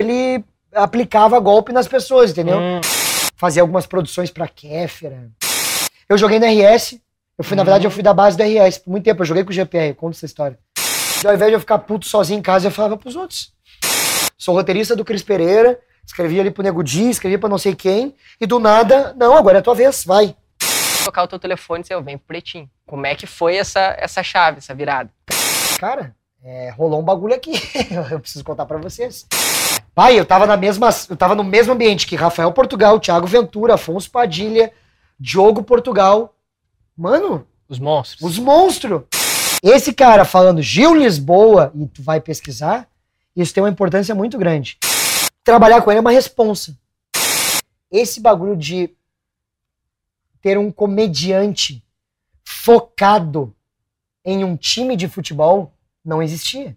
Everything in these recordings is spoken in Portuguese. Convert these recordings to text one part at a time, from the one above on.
ele aplicava golpe nas pessoas, entendeu? Hum. Fazia algumas produções pra Kéfera. Eu joguei no RS. Eu fui, na verdade, eu fui da base do RS por muito tempo. Eu joguei com o GPR, conta essa história. E ao invés de eu ficar puto sozinho em casa, eu falava pros outros. Sou roteirista do Cris Pereira, escrevi ali pro Nego Di, escrevi pra não sei quem, e do nada, não, agora é a tua vez, vai. Tocar o teu telefone e dizer, eu venho pro pretinho. Como é que foi essa, essa chave, essa virada? Cara, é, rolou um bagulho aqui. eu preciso contar pra vocês. Pai, eu tava na mesma, eu tava no mesmo ambiente que Rafael Portugal, Thiago Ventura, Afonso Padilha, Diogo Portugal. Mano, Os monstros. os monstros. Esse cara falando Gil Lisboa, e tu vai pesquisar, isso tem uma importância muito grande. Trabalhar com ele é uma responsa. Esse bagulho de ter um comediante focado em um time de futebol não existia.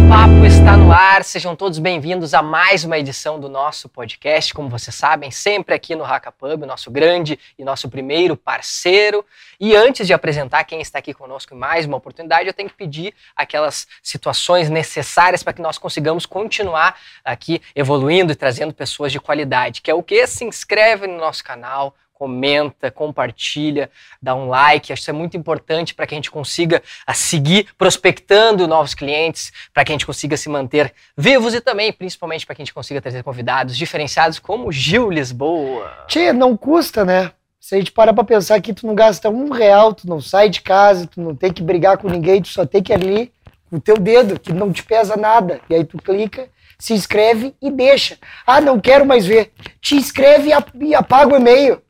Papo está no ar, sejam todos bem-vindos a mais uma edição do nosso podcast, como vocês sabem, sempre aqui no Raca Pub, nosso grande e nosso primeiro parceiro. E antes de apresentar quem está aqui conosco em mais uma oportunidade, eu tenho que pedir aquelas situações necessárias para que nós consigamos continuar aqui evoluindo e trazendo pessoas de qualidade, que é o que? Se inscreve no nosso canal, comenta, compartilha, dá um like. Acho que isso é muito importante para que a gente consiga seguir prospectando novos clientes, para que a gente consiga se manter vivos e também, principalmente, para que a gente consiga trazer convidados diferenciados como Gil Lisboa. Tia, não custa, né? Se a gente parar pra pensar que tu não gasta um real, tu não sai de casa, tu não tem que brigar com ninguém, tu só tem que ir ali o teu dedo, que não te pesa nada. E aí tu clica, se inscreve e deixa. Ah, não quero mais ver. Te inscreve e ap- apaga o e-mail.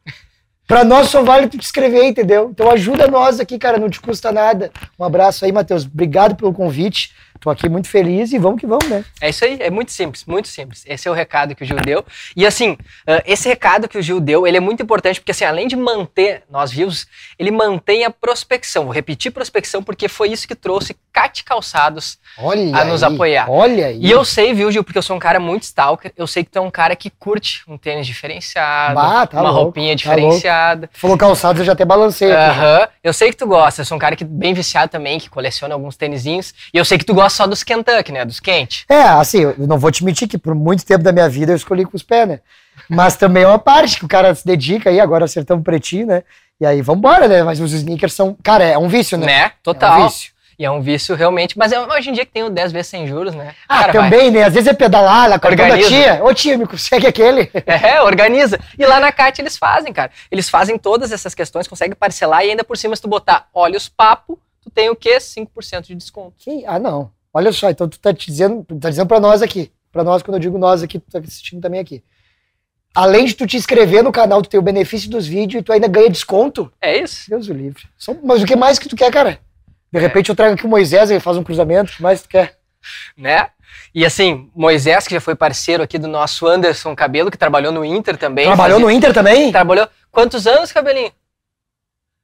Pra nós só vale tu te inscrever, entendeu? Então ajuda nós aqui, cara, não te custa nada. Um abraço aí, Matheus. Obrigado pelo convite. Tô aqui muito feliz e vamos que vamos, né? É isso aí, é muito simples, muito simples. Esse é o recado que o Gil deu. E assim, esse recado que o Gil deu, ele é muito importante porque assim, além de manter nós vivos, ele mantém a prospecção. Vou repetir prospecção porque foi isso que trouxe Cate Calçados Olha A nos aí, apoiar. Olha aí. E eu sei, viu, Gil, porque eu sou um cara muito stalker, eu sei que tu é um cara que curte um tênis diferenciado, Bah, tá uma louco, roupinha tá diferenciada. Tu falou calçados, eu já até balancei. Aham. Eu sei que tu gosta, eu sou um cara que bem viciado também, que coleciona alguns tênisinhos. E eu sei que tu gosta só dos Kentucky, né? Dos quentes. É, assim, eu não vou te mentir que por muito tempo da minha vida eu escolhi com os pés, né? Mas também é uma parte que o cara se dedica aí, agora acertamos pretinho, né? E aí vambora, né? Mas os sneakers são. Cara, é um vício, né? Né? É Total. um vício. E é um vício realmente. Mas é, hoje em dia que tem o 10 vezes sem juros, né? Ah, Cara, vai. também, né? Às vezes é pedalar, lá, da Organiza. tia. Ô tia, me consegue aquele. É, organiza. E lá na CAT eles fazem, cara. Eles fazem todas essas questões, conseguem parcelar e ainda por cima, se tu botar olhos papo, tu tem o quê? 5% de desconto. Que- Ah, não. Olha só, então tu tá te dizendo, tá dizendo pra nós aqui. Pra nós, quando eu digo nós aqui, tu tá assistindo também aqui. Além de tu te inscrever no canal, tu tem o benefício dos vídeos e tu ainda ganha desconto. É isso. Deus o livre. Só- Mas o que mais que tu quer, cara? De É. repente eu trago aqui o Moisés, ele faz um cruzamento, o que mais tu quer? Né? E assim, Moisés, que já foi parceiro aqui do nosso Anderson Cabelo, que trabalhou no Inter também. Trabalhou fazia- no Inter também? Trabalhou. Quantos anos, Cabelinho?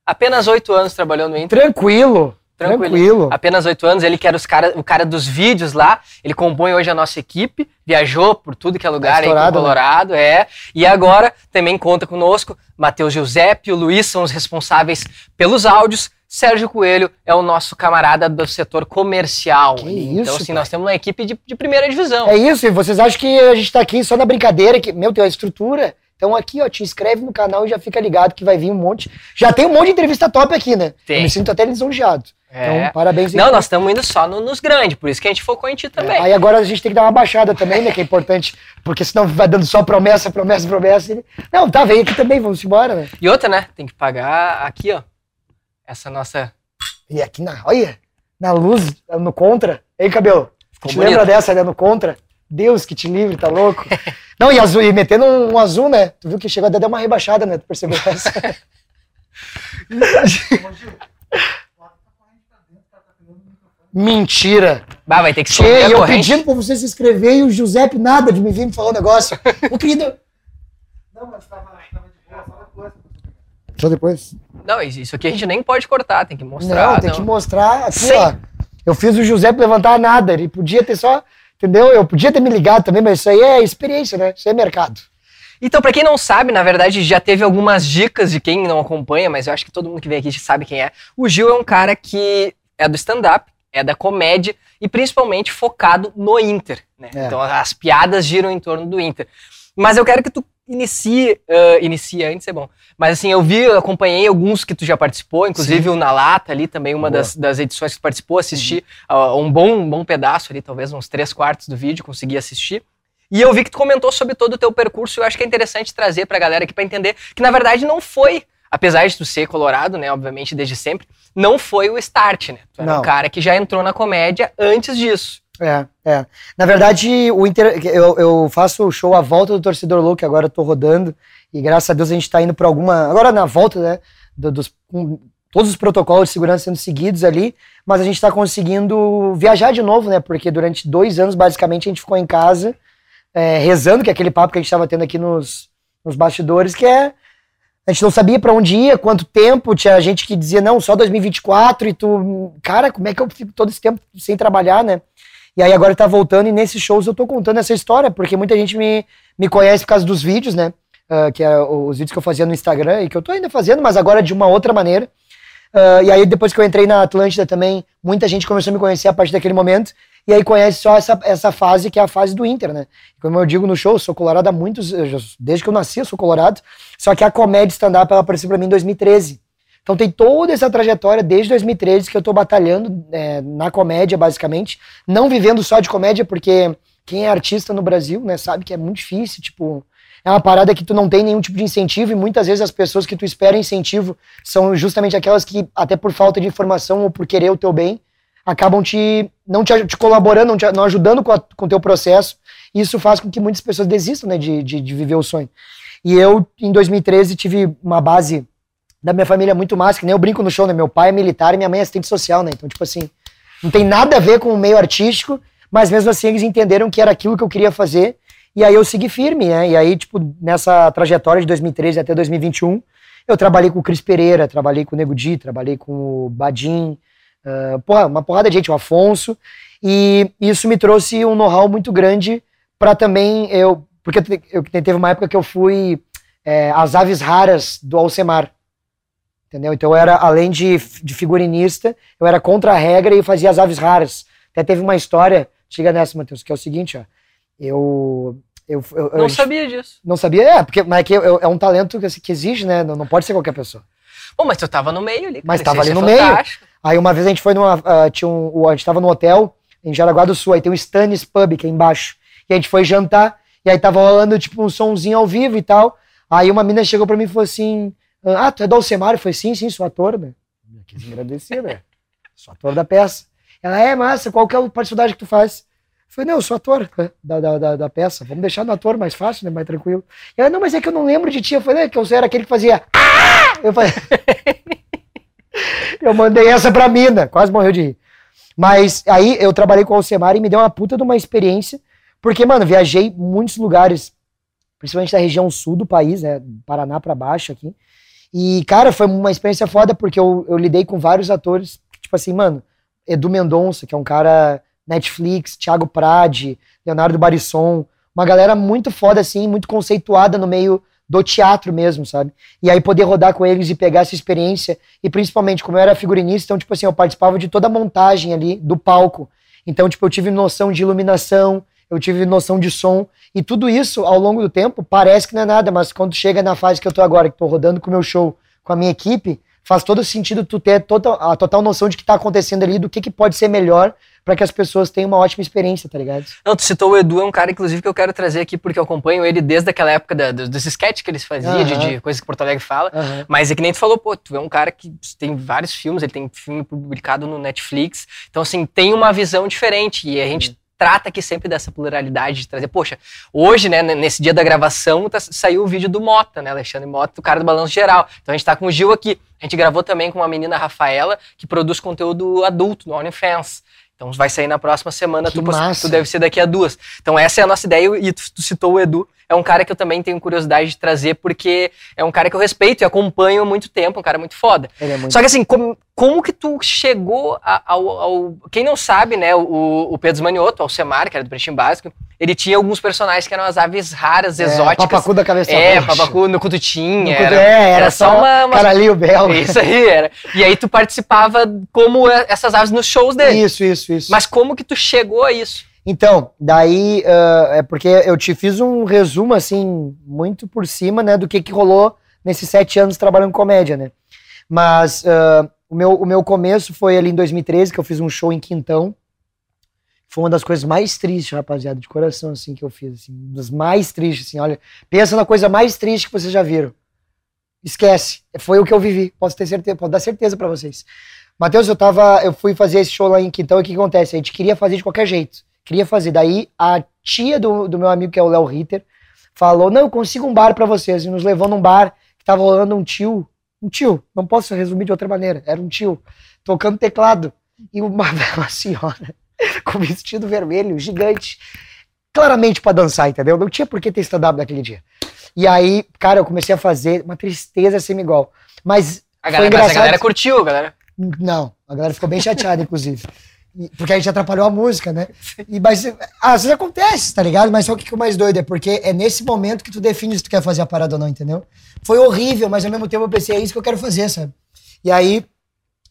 Apenas oito anos trabalhou no Inter. Tranquilo. Tranquilo. Tranquilo. Apenas oito anos, ele que era os cara, o cara dos vídeos lá, ele compõe hoje a nossa equipe, viajou por tudo que é lugar aí em estourado, né? Colorado, é. E agora também conta conosco, Matheus Giuseppe e o Luiz são os responsáveis pelos áudios, Sérgio Coelho é o nosso camarada do setor comercial. Que ali. isso, então, assim, pai. nós temos uma equipe de, de primeira divisão. É isso, e vocês acham que a gente tá aqui só na brincadeira, que, meu, tem uma estrutura. Então aqui, ó, te inscreve no canal e já fica ligado que vai vir um monte. Já tem um monte de entrevista top aqui, né? Tem. Eu me sinto até lisonjeado. É. Então, parabéns. Não, nós estamos indo só no- nos grandes, por isso que a gente focou em ti também. Aí agora a gente tem que dar uma baixada também, né? Que é importante, porque senão vai dando só promessa, promessa, promessa. e- Não, tá, vem aqui também, vamos embora, né? E outra, né? Tem que pagar aqui, ó. Essa nossa. E aqui na, olha, na luz, no contra. Ei, cabelo, Ficou lembra dessa, né? No contra? Deus que te livre, tá louco? Não, e azul, e metendo um, um azul, né? Tu viu que chegou até dar uma rebaixada, né? Tu percebeu essa? Mentira. Bah, vai ter que esconder e eu corrente. pedindo pra você se inscrever e o Giuseppe nada de me vir me falar um negócio. O querido. Não, mas tava, de boa, só depois. Só depois? Não, isso aqui a gente nem pode cortar, tem que mostrar. Não, tem que mostrar. Aqui, Sim. ó. Eu fiz o Giuseppe levantar nada. Ele podia ter só. Entendeu? Eu podia ter me ligado também, mas isso aí é experiência, né? Isso aí é mercado. Então, pra quem não sabe, na verdade, já teve algumas dicas de quem não acompanha, mas eu acho que todo mundo que vem aqui já sabe quem é. O Gil é um cara que é do stand-up, é da comédia e principalmente focado no Inter. Né? É. Então as piadas giram em torno do Inter. Mas eu quero que tu inicie, uh, inicie antes é bom. Mas assim, eu vi, eu acompanhei alguns que tu já participou, inclusive Sim. o Na Lata ali, também uma das, das edições que tu participou, assisti uh, um, bom, um bom pedaço ali, talvez uns três quartos do vídeo, consegui assistir. E eu vi que tu comentou sobre todo o teu percurso, e eu acho que é interessante trazer pra galera aqui pra entender que na verdade não foi, apesar de tu ser colorado, né, obviamente desde sempre, não foi o start, né? Tu era Não. um cara que já entrou na comédia antes disso. É, é. Na verdade, o Inter, eu, eu faço o show à volta do Torcedor Louco, agora eu tô rodando, e graças a Deus a gente tá indo pra alguma. Agora na volta, né? do- dos, com todos os protocolos de segurança sendo seguidos ali, mas a gente tá conseguindo viajar de novo, né? Porque durante dois anos, basicamente, a gente ficou em casa, é, rezando, que é aquele papo que a gente tava tendo aqui nos, nos bastidores, que é. A gente não sabia pra onde ia, quanto tempo, tinha gente que dizia, não, só 2024, e tu, cara, como é que eu fico todo esse tempo sem trabalhar, né? E aí agora tá voltando e nesses shows eu tô contando essa história, porque muita gente me, me conhece por causa dos vídeos, né? Ah, que é os vídeos que eu fazia no Instagram e que eu tô ainda fazendo, mas agora de uma outra maneira. Ah, e aí depois que eu entrei na Atlântida também, muita gente começou a me conhecer a partir daquele momento. E aí conhece só essa, essa fase que é a fase do Inter, né? Como eu digo no show, sou colorado há muitos... Desde que eu nasci eu sou colorado. Só que a comédia stand-up apareceu pra mim em 2013. Então tem toda essa trajetória desde 2013 que eu tô batalhando é, na comédia, basicamente. Não vivendo só de comédia, porque quem é artista no Brasil, né, sabe que é muito difícil, tipo... É uma parada que tu não tem nenhum tipo de incentivo e muitas vezes as pessoas que tu espera incentivo são justamente aquelas que, até por falta de informação ou por querer o teu bem, acabam te não te, te colaborando, não, te, não ajudando com, o teu processo. E isso faz com que muitas pessoas desistam né, de, de, de viver o sonho. E eu, em 2013, tive uma base da minha família muito massa, que nem eu brinco no show, né? Meu pai é militar e minha mãe é assistente social, né? Então, tipo assim, não tem nada a ver com o meio artístico, mas mesmo assim eles entenderam que era aquilo que eu queria fazer. E aí eu segui firme, né? E aí, tipo, nessa trajetória de 2013 até 2021, eu trabalhei com o Cris Pereira, trabalhei com o Nego Di, trabalhei com o Badim, ah, porra, uma porrada de gente, o Afonso. E isso me trouxe um know-how muito grande para também eu. Porque eu, teve uma época que eu fui é, as aves raras do Alcemar. Entendeu? Então eu era, além de, de figurinista, eu era contra a regra e fazia as aves raras. Até teve uma história, chega nessa, Matheus, que é o seguinte, ó. Eu. eu, eu Não eu- sabia disso. não sabia? É, porque mas é, que eu- é um talento que, que exige, né? Não, não pode ser qualquer pessoa. Pô, mas tu tava no meio ali. cara, Mas tava ali ser no meio. Aí uma vez a gente foi numa. ah, tinha um, a gente tava no hotel em Jaraguá do Sul, aí tem o Stannis Pub, que é embaixo. E a gente foi jantar, e aí tava rolando tipo um sonzinho ao vivo e tal. Aí uma menina chegou pra mim e falou assim: Ah, tu é do falei, sim, sim, sou ator, né? Eu quis agradecer, né? Sou ator da peça. Ela é massa, qual que é a participação que tu faz? Eu falei, não, eu sou ator né, da, da, da, da peça. Vamos deixar no ator mais fácil, né? Mais tranquilo. Ela, não, mas é que eu não lembro de ti. Eu falei, é que eu era aquele que fazia. "Ah!" Eu falei. eu mandei essa pra mina, quase morreu de rir. Mas aí eu trabalhei com o Alcemar e me deu uma puta de uma experiência, porque, mano, viajei muitos lugares, principalmente da região sul do país, né? Paraná pra baixo aqui. E, cara, foi uma experiência foda, porque eu, eu lidei com vários atores, tipo assim, mano, Edu Mendonça, que é um cara Netflix, Thiago Prade, Leonardo Barisson, uma galera muito foda, assim, muito conceituada no meio do teatro mesmo, sabe? E aí poder rodar com eles e pegar essa experiência, e principalmente, como eu era figurinista, então, tipo assim, eu participava de toda a montagem ali do palco. Então, tipo, eu tive noção de iluminação, eu tive noção de som, e tudo isso, ao longo do tempo, parece que não é nada, mas quando chega na fase que eu tô agora, que tô rodando com o meu show, com a minha equipe, faz todo sentido tu ter total, a total noção de que tá acontecendo ali, do que, que pode ser melhor para que as pessoas tenham uma ótima experiência, tá ligado? Não, tu citou o Edu, é um cara, inclusive, que eu quero trazer aqui, porque eu acompanho ele desde aquela época da, dos, dos sketches que eles faziam, de, Aham. de coisas que Porto Alegre fala. Aham. Mas é que nem tu falou, pô, tu é um cara que tem vários filmes, ele tem filme publicado no Netflix. Então, assim, tem uma visão diferente. E a gente trata aqui sempre dessa pluralidade de trazer. Poxa, hoje, né, nesse dia da gravação, tá- saiu o vídeo do Mota, né? Alexandre Mota, o cara do Balanço Geral. Então a gente tá com o Gil aqui. A gente gravou também com uma menina Rafaela, que produz conteúdo adulto no OnlyFans. Então vai sair na próxima semana, tu, tu deve ser daqui a duas. Então essa é a nossa ideia e tu, tu citou o Edu. É um cara que eu também tenho curiosidade de trazer, porque é um cara que eu respeito e acompanho há muito tempo, um cara muito foda. É muito. Só que assim, como, como que tu chegou ao, ao- Quem não sabe, né, o, o Pedro Zmanioto, Alcemar, que era do Pretinho Básico, ele tinha alguns personagens que eram as aves raras, É, exóticas. Papacu da cabeça É, papacu no cututinha. No era, é, era só uma, uma Caralhinho belga. Isso aí era. E aí tu participava como é- essas aves nos shows dele. Isso, isso, isso. Mas como que tu chegou a isso? Então, daí ah, é porque eu te fiz um resumo, assim, muito por cima, né, do que, que rolou nesses sete anos trabalhando com comédia, né? Mas ah, o, meu, o meu começo foi ali em 2013, que eu fiz um show em Quintão. Foi uma das coisas mais tristes, rapaziada, de coração, assim, que eu fiz, assim, das mais tristes, assim, olha, pensa na coisa mais triste que vocês já viram. Esquece, foi o que eu vivi, posso ter certeza, posso dar certeza pra vocês. Matheus, eu tava, eu fui fazer esse show lá em Quintão e o que acontece? A gente queria fazer de qualquer jeito, queria fazer. Daí a tia do, do meu amigo, que é o Léo Ritter, falou: Não, eu consigo um bar pra vocês. E nos levou num bar que tava rolando um tio, um tio, não posso resumir de outra maneira, era um tio, tocando teclado. E uma, uma senhora com vestido vermelho, gigante, claramente pra dançar, entendeu? Não tinha por que ter stand-up naquele dia. E aí, cara, eu comecei a fazer uma tristeza sem igual. Mas A Foi galera, a engraçado. galera curtiu, galera. não, a galera ficou bem chateada, inclusive. Porque a gente atrapalhou a música, né? E, mas às vezes acontece, tá ligado? Mas só que o mais doido é porque é nesse momento que tu define se tu quer fazer a parada ou não, entendeu? Foi horrível, mas ao mesmo tempo eu pensei, é isso que eu quero fazer, sabe? E aí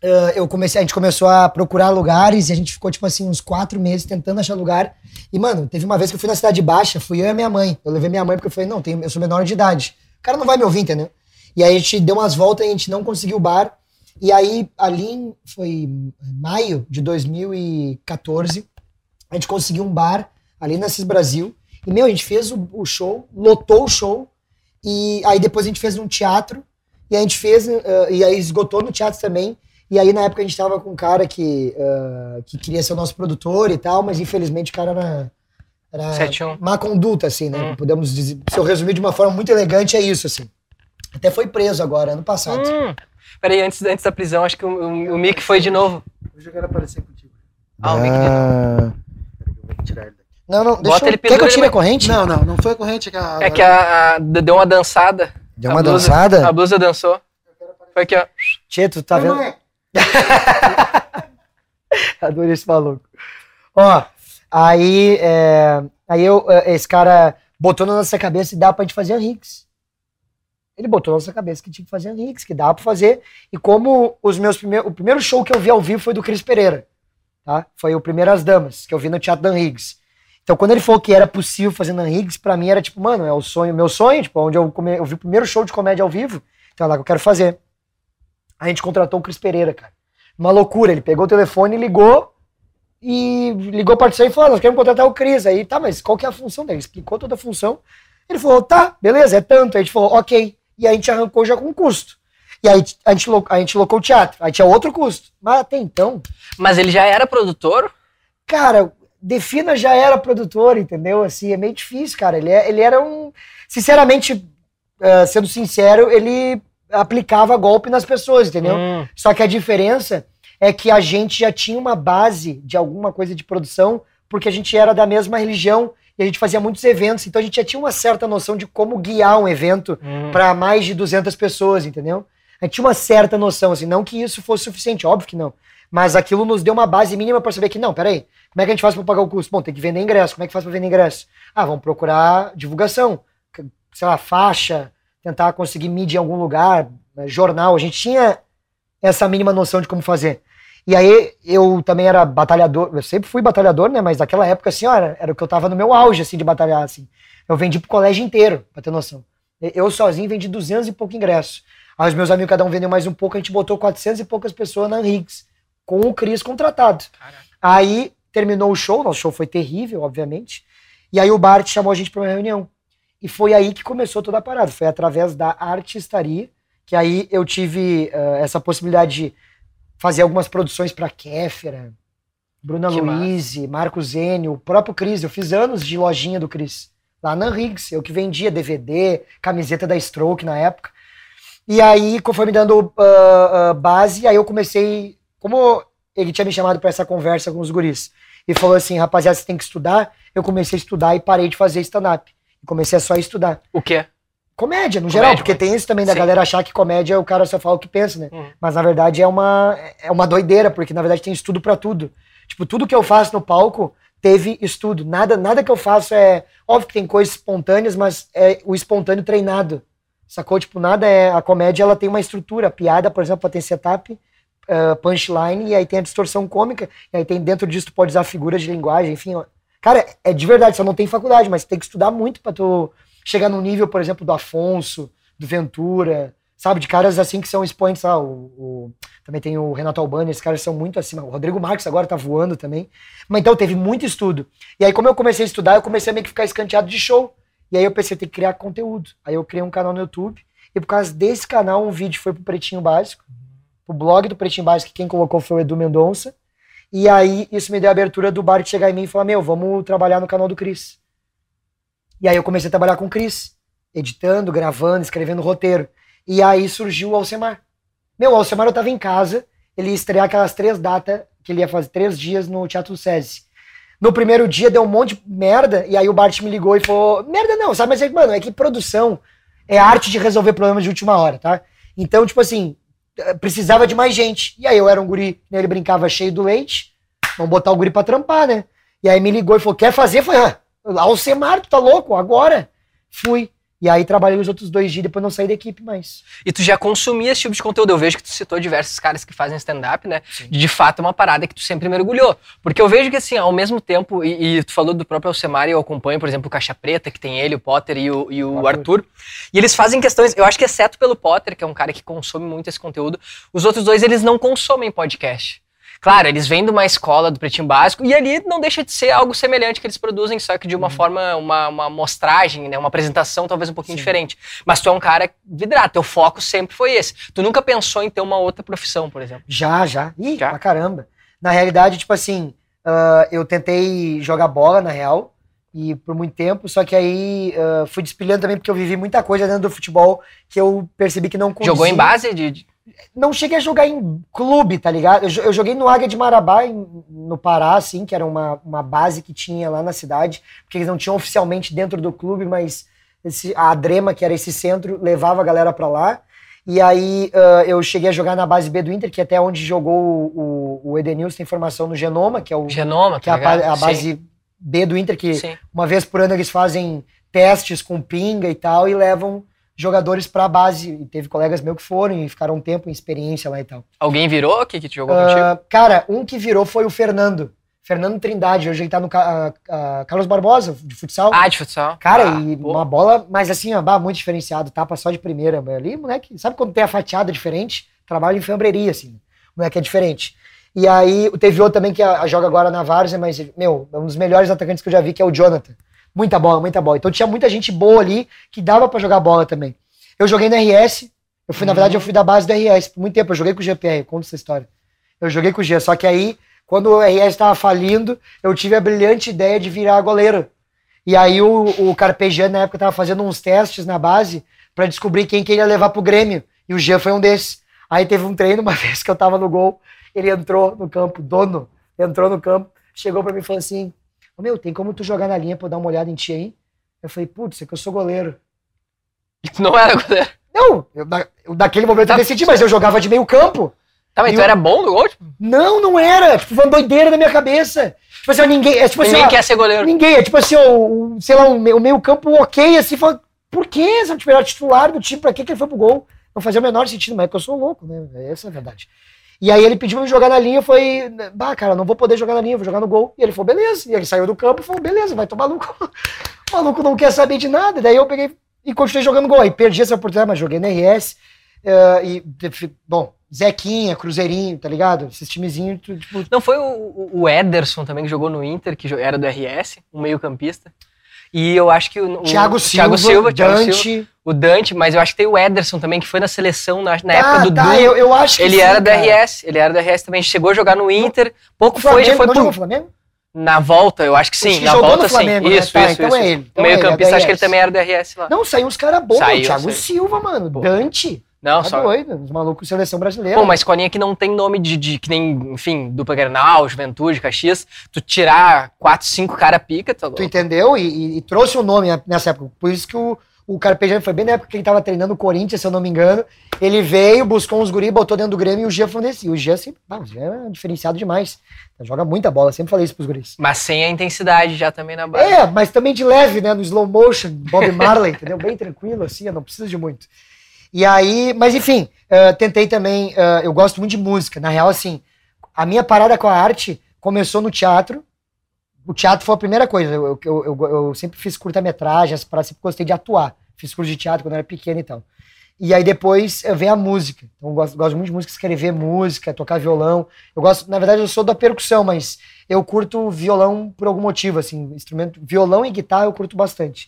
eh, eu comecei, a gente começou a procurar lugares e a gente ficou, tipo assim, uns quatro meses tentando achar lugar. E, mano, teve uma vez que eu fui na Cidade Baixa, fui eu e a minha mãe. Eu levei minha mãe porque eu falei, não, eu sou menor de idade. O cara não vai me ouvir, entendeu? E aí a gente deu umas voltas e a gente não conseguiu o bar. E aí, ali em, foi em maio de 2014, a gente conseguiu um bar ali na Cis Brasil. E, meu, a gente fez o, o show, lotou o show. E aí depois a gente fez um teatro. E a gente fez, eh, e aí esgotou no teatro também. E aí na época a gente tava com um cara que, eh, que queria ser o nosso produtor e tal, mas infelizmente o cara era, era 7-1. má conduta, assim, né? Hum. Podemos dizer, se eu resumir de uma forma muito elegante, é isso, assim. Até foi preso agora, ano passado. Hum. Peraí, antes, antes da prisão, acho que o, o, o Mick foi de novo. Hoje eu quero aparecer contigo. Ah, o Mick de novo. Ah. Peraí eu vou tirar ele daqui. Não, não, deixa Bota eu, ele Quer que eu tire ele- a corrente? Não, não, não foi a corrente. Que a, É que a, a- deu uma dançada. Deu a uma blusa- dançada? A blusa dançou. Foi aqui, ó. Tchê, tu tá Não, vendo? não é. Adorei esse maluco. Ó, aí, é, aí eu, é, esse cara botou na nossa cabeça e dá pra gente fazer Henriques. Ele botou na nossa cabeça que tinha que fazer Henriques, que dá pra fazer. E como os meus primeiros, o primeiro show que eu vi ao vivo foi do Cris Pereira, tá? Foi o Primeiras Damas, que eu vi no Teatro Dan Higgs. Então, quando ele falou que era possível fazer Dan Higgs, pra mim era tipo, mano, é o sonho, meu sonho, tipo, onde eu, come, eu vi o primeiro show de comédia ao vivo, então é lá que eu quero fazer. A gente contratou o Cris Pereira, cara. Uma loucura, ele pegou o telefone ligou, e ligou pra e falou, "Ah, nós queremos contratar o Cris. Aí, tá, mas qual que é a função dele? Ele explicou toda a função. Ele falou, tá, beleza, é tanto. Aí a gente falou, ok. E a gente arrancou já com custo. E aí a gente, a gente locou o teatro. Aí tinha outro custo. Mas até então, Mas ele já era produtor? cara, Defina já era produtor, entendeu? Assim, é meio difícil, cara. Ele, é- ele era um. Sinceramente, eh, sendo sincero, ele aplicava golpe nas pessoas, entendeu? Hum, Só que a diferença é que a gente já tinha uma base de alguma coisa de produção, porque a gente era da mesma religião e a gente fazia muitos eventos, então a gente já tinha uma certa noção de como guiar um evento hum. para mais de 200 pessoas, entendeu? A gente tinha uma certa noção, assim, não que isso fosse suficiente, óbvio que não. Mas aquilo nos deu uma base mínima para saber que, não, peraí, como é que a gente faz para pagar o custo? Bom, tem que vender ingresso. Como é que faz para vender ingresso? Ah, vamos procurar divulgação, sei lá, faixa, tentar conseguir mídia em algum lugar, né, jornal. A gente tinha essa mínima noção de como fazer. E aí eu também era batalhador, eu sempre fui batalhador, né? Mas naquela época, assim, ó, era, era o que eu tava no meu auge, assim, de batalhar, assim. Eu vendi pro colégio inteiro, pra ter noção. Eu sozinho vendi 200 e pouco ingressos. Aí os meus amigos, cada um vendeu mais um pouco, a gente botou 400 e poucas pessoas na Henriques, com o Cris contratado. Caraca. Aí terminou o show, nosso show foi terrível, obviamente. E aí o Bart chamou a gente para uma reunião. E foi aí que começou toda a parada. Foi através da artistaria, que aí eu tive eh, essa possibilidade de fazer algumas produções para Kéfera, Bruna Que Luiz, Marcos Zênio, o próprio Cris. Eu fiz anos de lojinha do Cris. Lá na Riggs, eu que vendia DVD, camiseta da Stroke na época. E aí, conforme dando ah, ah, base, aí eu comecei. Como ele tinha me chamado pra essa conversa com os guris. E falou assim, rapaziada, você tem que estudar. Eu comecei a estudar e parei de fazer stand-up. E comecei a só estudar. O quê? Comédia, no geral, Comédia, porque mas- tem isso também da sim. galera achar que comédia é o cara só fala o que pensa, né? Uhum. Mas na verdade é uma, é uma doideira, porque na verdade tem estudo pra tudo. Tipo, tudo que eu faço no palco teve estudo. Nada, nada que eu faço é. Óbvio que tem coisas espontâneas, mas é o espontâneo treinado. Sacou? Tipo, nada é. A comédia ela tem uma estrutura. A piada, por exemplo, ela tem setup, ah, punchline, e aí tem a distorção cômica, e aí tem dentro disso tu pode usar figuras de linguagem, enfim. ó. Cara, é de verdade, só não tem faculdade, mas tem que estudar muito pra tu chegar no nível, por exemplo, do Afonso, do Ventura, sabe? De caras assim que são expoentes lá. O, o- também tem o Renato Albani, esses caras são muito acima. O Rodrigo Marques agora tá voando também. Mas então teve muito estudo. E aí, como eu comecei a estudar, eu comecei a meio que ficar escanteado de show. E aí eu pensei, tem que criar conteúdo. Aí eu criei um canal no YouTube. E por causa desse canal, um vídeo foi pro Pretinho Básico. O blog do Pretinho Básico, que quem colocou foi o Edu Mendonça. E aí, isso me deu a abertura do Bart chegar em mim e falar: Meu, vamos trabalhar no canal do Cris. E aí eu comecei a trabalhar com o Cris, editando, gravando, escrevendo roteiro. E aí surgiu o Alcemar. Meu, o Alcemar eu tava em casa, ele ia estrear aquelas três datas, que ele ia fazer três dias no Teatro do SESI. No primeiro dia deu um monte de merda, e aí o Bart me ligou e falou: Merda não, sabe? Mas, é mano, é que produção é arte de resolver problemas de última hora, tá? Então, tipo assim, eh, precisava de mais gente. E aí eu era um guri, né, ele brincava cheio do leite, vamos botar o guri pra trampar, né? E aí me ligou e falou: Quer fazer? Falei: ah, Alcemar, tu tá louco? Agora? Fui. E aí trabalhei os outros dois dias, depois não saí da equipe mais. E tu já consumia esse tipo de conteúdo. Eu vejo que tu citou diversos caras que fazem stand-up, né? Sim. De fato, é uma parada que tu sempre mergulhou. Porque eu vejo que, assim, ao mesmo tempo, e, e tu falou do próprio Alcemar, e eu acompanho, por exemplo, o Caixa Preta, que tem ele, o Potter e o, e o Arthur. Arthur. E eles fazem questões, eu acho que exceto pelo Potter, que é um cara que consome muito esse conteúdo, os outros dois, eles não consomem podcast. Claro, eles vêm de uma escola do Pretinho Básico e ali não deixa de ser algo semelhante que eles produzem, só que de uma forma, uma, uma mostragem, né, uma apresentação talvez um pouquinho Sim. diferente. Mas tu é um cara vidrado, teu foco sempre foi esse. Tu nunca pensou em ter uma outra profissão, por exemplo. Já, já. Ih, Já? pra caramba. Na realidade, tipo assim, ah, eu tentei jogar bola, na real, e por muito tempo, só que aí ah, fui despilhando também, porque eu vivi muita coisa dentro do futebol que eu percebi que não conduzia. Jogou em base de. Não cheguei a jogar em clube, tá ligado? Eu, eu joguei no Águia de Marabá, em- no Pará, assim, que era uma, uma base que tinha lá na cidade, porque eles não tinham oficialmente dentro do clube, mas esse- a Adrema, que era esse centro, levava a galera pra lá. E aí ah, eu cheguei a jogar na base B do Inter, que é até onde jogou o, o, o Edenilson, tem formação no Genoma, que é, o, Genoma, que é a, tá a Sim, base B do Inter, que Sim. uma vez por ano eles fazem testes com pinga e tal, e levam jogadores pra base. E teve colegas meus que foram e ficaram um tempo em experiência lá e tal. Alguém virou que, que te jogou contigo? Ah, cara, um que virou foi o Fernando. Fernando Trindade, hoje ele tá no ah, ah, Carlos Barbosa, de futsal. Ah, de futsal. Cara, Ah, e pô. uma bola, mas assim, ó, bah, muito diferenciado, tapa só de primeira. Ali, moleque, sabe quando tem a fatiada diferente? Trabalho em fambreria, assim. Moleque é diferente. E aí, teve outro também que a, a joga agora na Várzea, mas, meu, é um dos melhores atacantes que eu já vi, que é o Jonathan. Muita bola, muita bola. Então tinha muita gente boa ali que dava pra jogar bola também. Eu joguei no RS, eu fui, na Uhum. verdade, eu fui da base do RS por muito tempo. Eu joguei com o GPR, conta essa história. Eu joguei com o G, só que aí, quando o RS tava falindo, eu tive a brilhante ideia de virar goleiro. E aí o, o Carpegiani, na época, tava fazendo uns testes na base pra descobrir quem que ele ia levar pro Grêmio. E o Jean foi um desses. Aí teve um treino, uma vez que eu tava no gol, ele entrou no campo, dono, entrou no campo, chegou pra mim e falou assim, "Ô, meu, tem como tu jogar na linha pra eu dar uma olhada em ti aí? Eu falei, putz, é que eu sou goleiro. E tu não era goleiro. Não, eu, eu, naquele momento Tá. eu decidi, mas eu jogava de meio campo. Tá, mas E tu eu- era bom no gol? Tipo, Não, não era. Tipo, foi uma doideira na minha cabeça. Tipo assim, ó, ninguém. É, tipo assim, ninguém ó, quer ser goleiro. Ninguém, é tipo assim, ó, o, o- sei lá, o meio, o meio campo ok, assim, fala, por que esse tipo, era titular do time, pra que que ele foi pro gol? Não fazia o menor sentido, mas é que eu sou louco, né? Essa é a verdade. E aí ele pediu pra me jogar na linha, foi, bah, cara, não vou poder jogar na linha, vou jogar no gol. E ele falou, beleza. E ele saiu do campo e falou, beleza, vai tomar gol. O maluco não quer saber de nada. Daí eu peguei e continuei jogando gol. Aí perdi essa oportunidade, mas joguei na RS. eh, e, bom, Zequinha, Cruzeirinho, tá ligado? Esses timezinhos, tipo, Não foi o, o- Ederson também que jogou no Inter, que era do RS, um meio-campista. E eu acho que o, o Thiago Silva, Thiago Silva, Thiago Dante. Silva, o Dante, mas eu acho que tem o Ederson também, que foi na seleção na, na época Ah, do tá, Du. eu, eu acho que Ele sim, era do cara. RS, ele era do RS também, chegou a jogar no Inter, pouco foi, já foi pro- Flamengo? na volta, eu acho que sim, que na volta Flamengo, sim. né? Isso, Tá, isso, então isso. é ele, então o é é acho que ele também era do RS lá. Não, saiu uns caras bons, Saiu, o Thiago saiu. Silva, mano, Pô. Dante. Não, Tá só. doido, os malucos seleção brasileira. Pô, uma escolinha que não tem nome de, de- que nem, enfim, dupla Grenal, Juventude, Caxias, tu tirar quatro, cinco cara pica, tá Tu louco. entendeu? E, e- e trouxe o nome nessa época. Por isso que o, o Carpegiani foi bem na época que ele tava treinando o Corinthians, se eu não me engano. Ele veio, buscou uns guri, botou dentro do Grêmio e o Gia foi um desse. E o Gia sempre, ah, o Gia é diferenciado demais. Joga muita bola, sempre falei isso pros guris. Mas sem a intensidade já também na base. É, mas também de leve, né? No slow motion, Bob Marley, entendeu? Bem tranquilo, assim, eu não preciso de muito. E aí, mas enfim, eh, tentei também, eh, eu gosto muito de música. Na real, assim, a minha parada com a arte começou no teatro. O teatro foi a primeira coisa. Eu, eu, eu, eu sempre fiz curta-metragens, sempre gostei de atuar. Fiz curso de teatro quando era pequeno e tal. E aí depois eh, vem a música. Então eu gosto, gosto muito de música, escrever música, tocar violão. Eu gosto, na verdade, eu sou da percussão, mas eu curto violão por algum motivo, assim, instrumento, violão e guitarra eu curto bastante.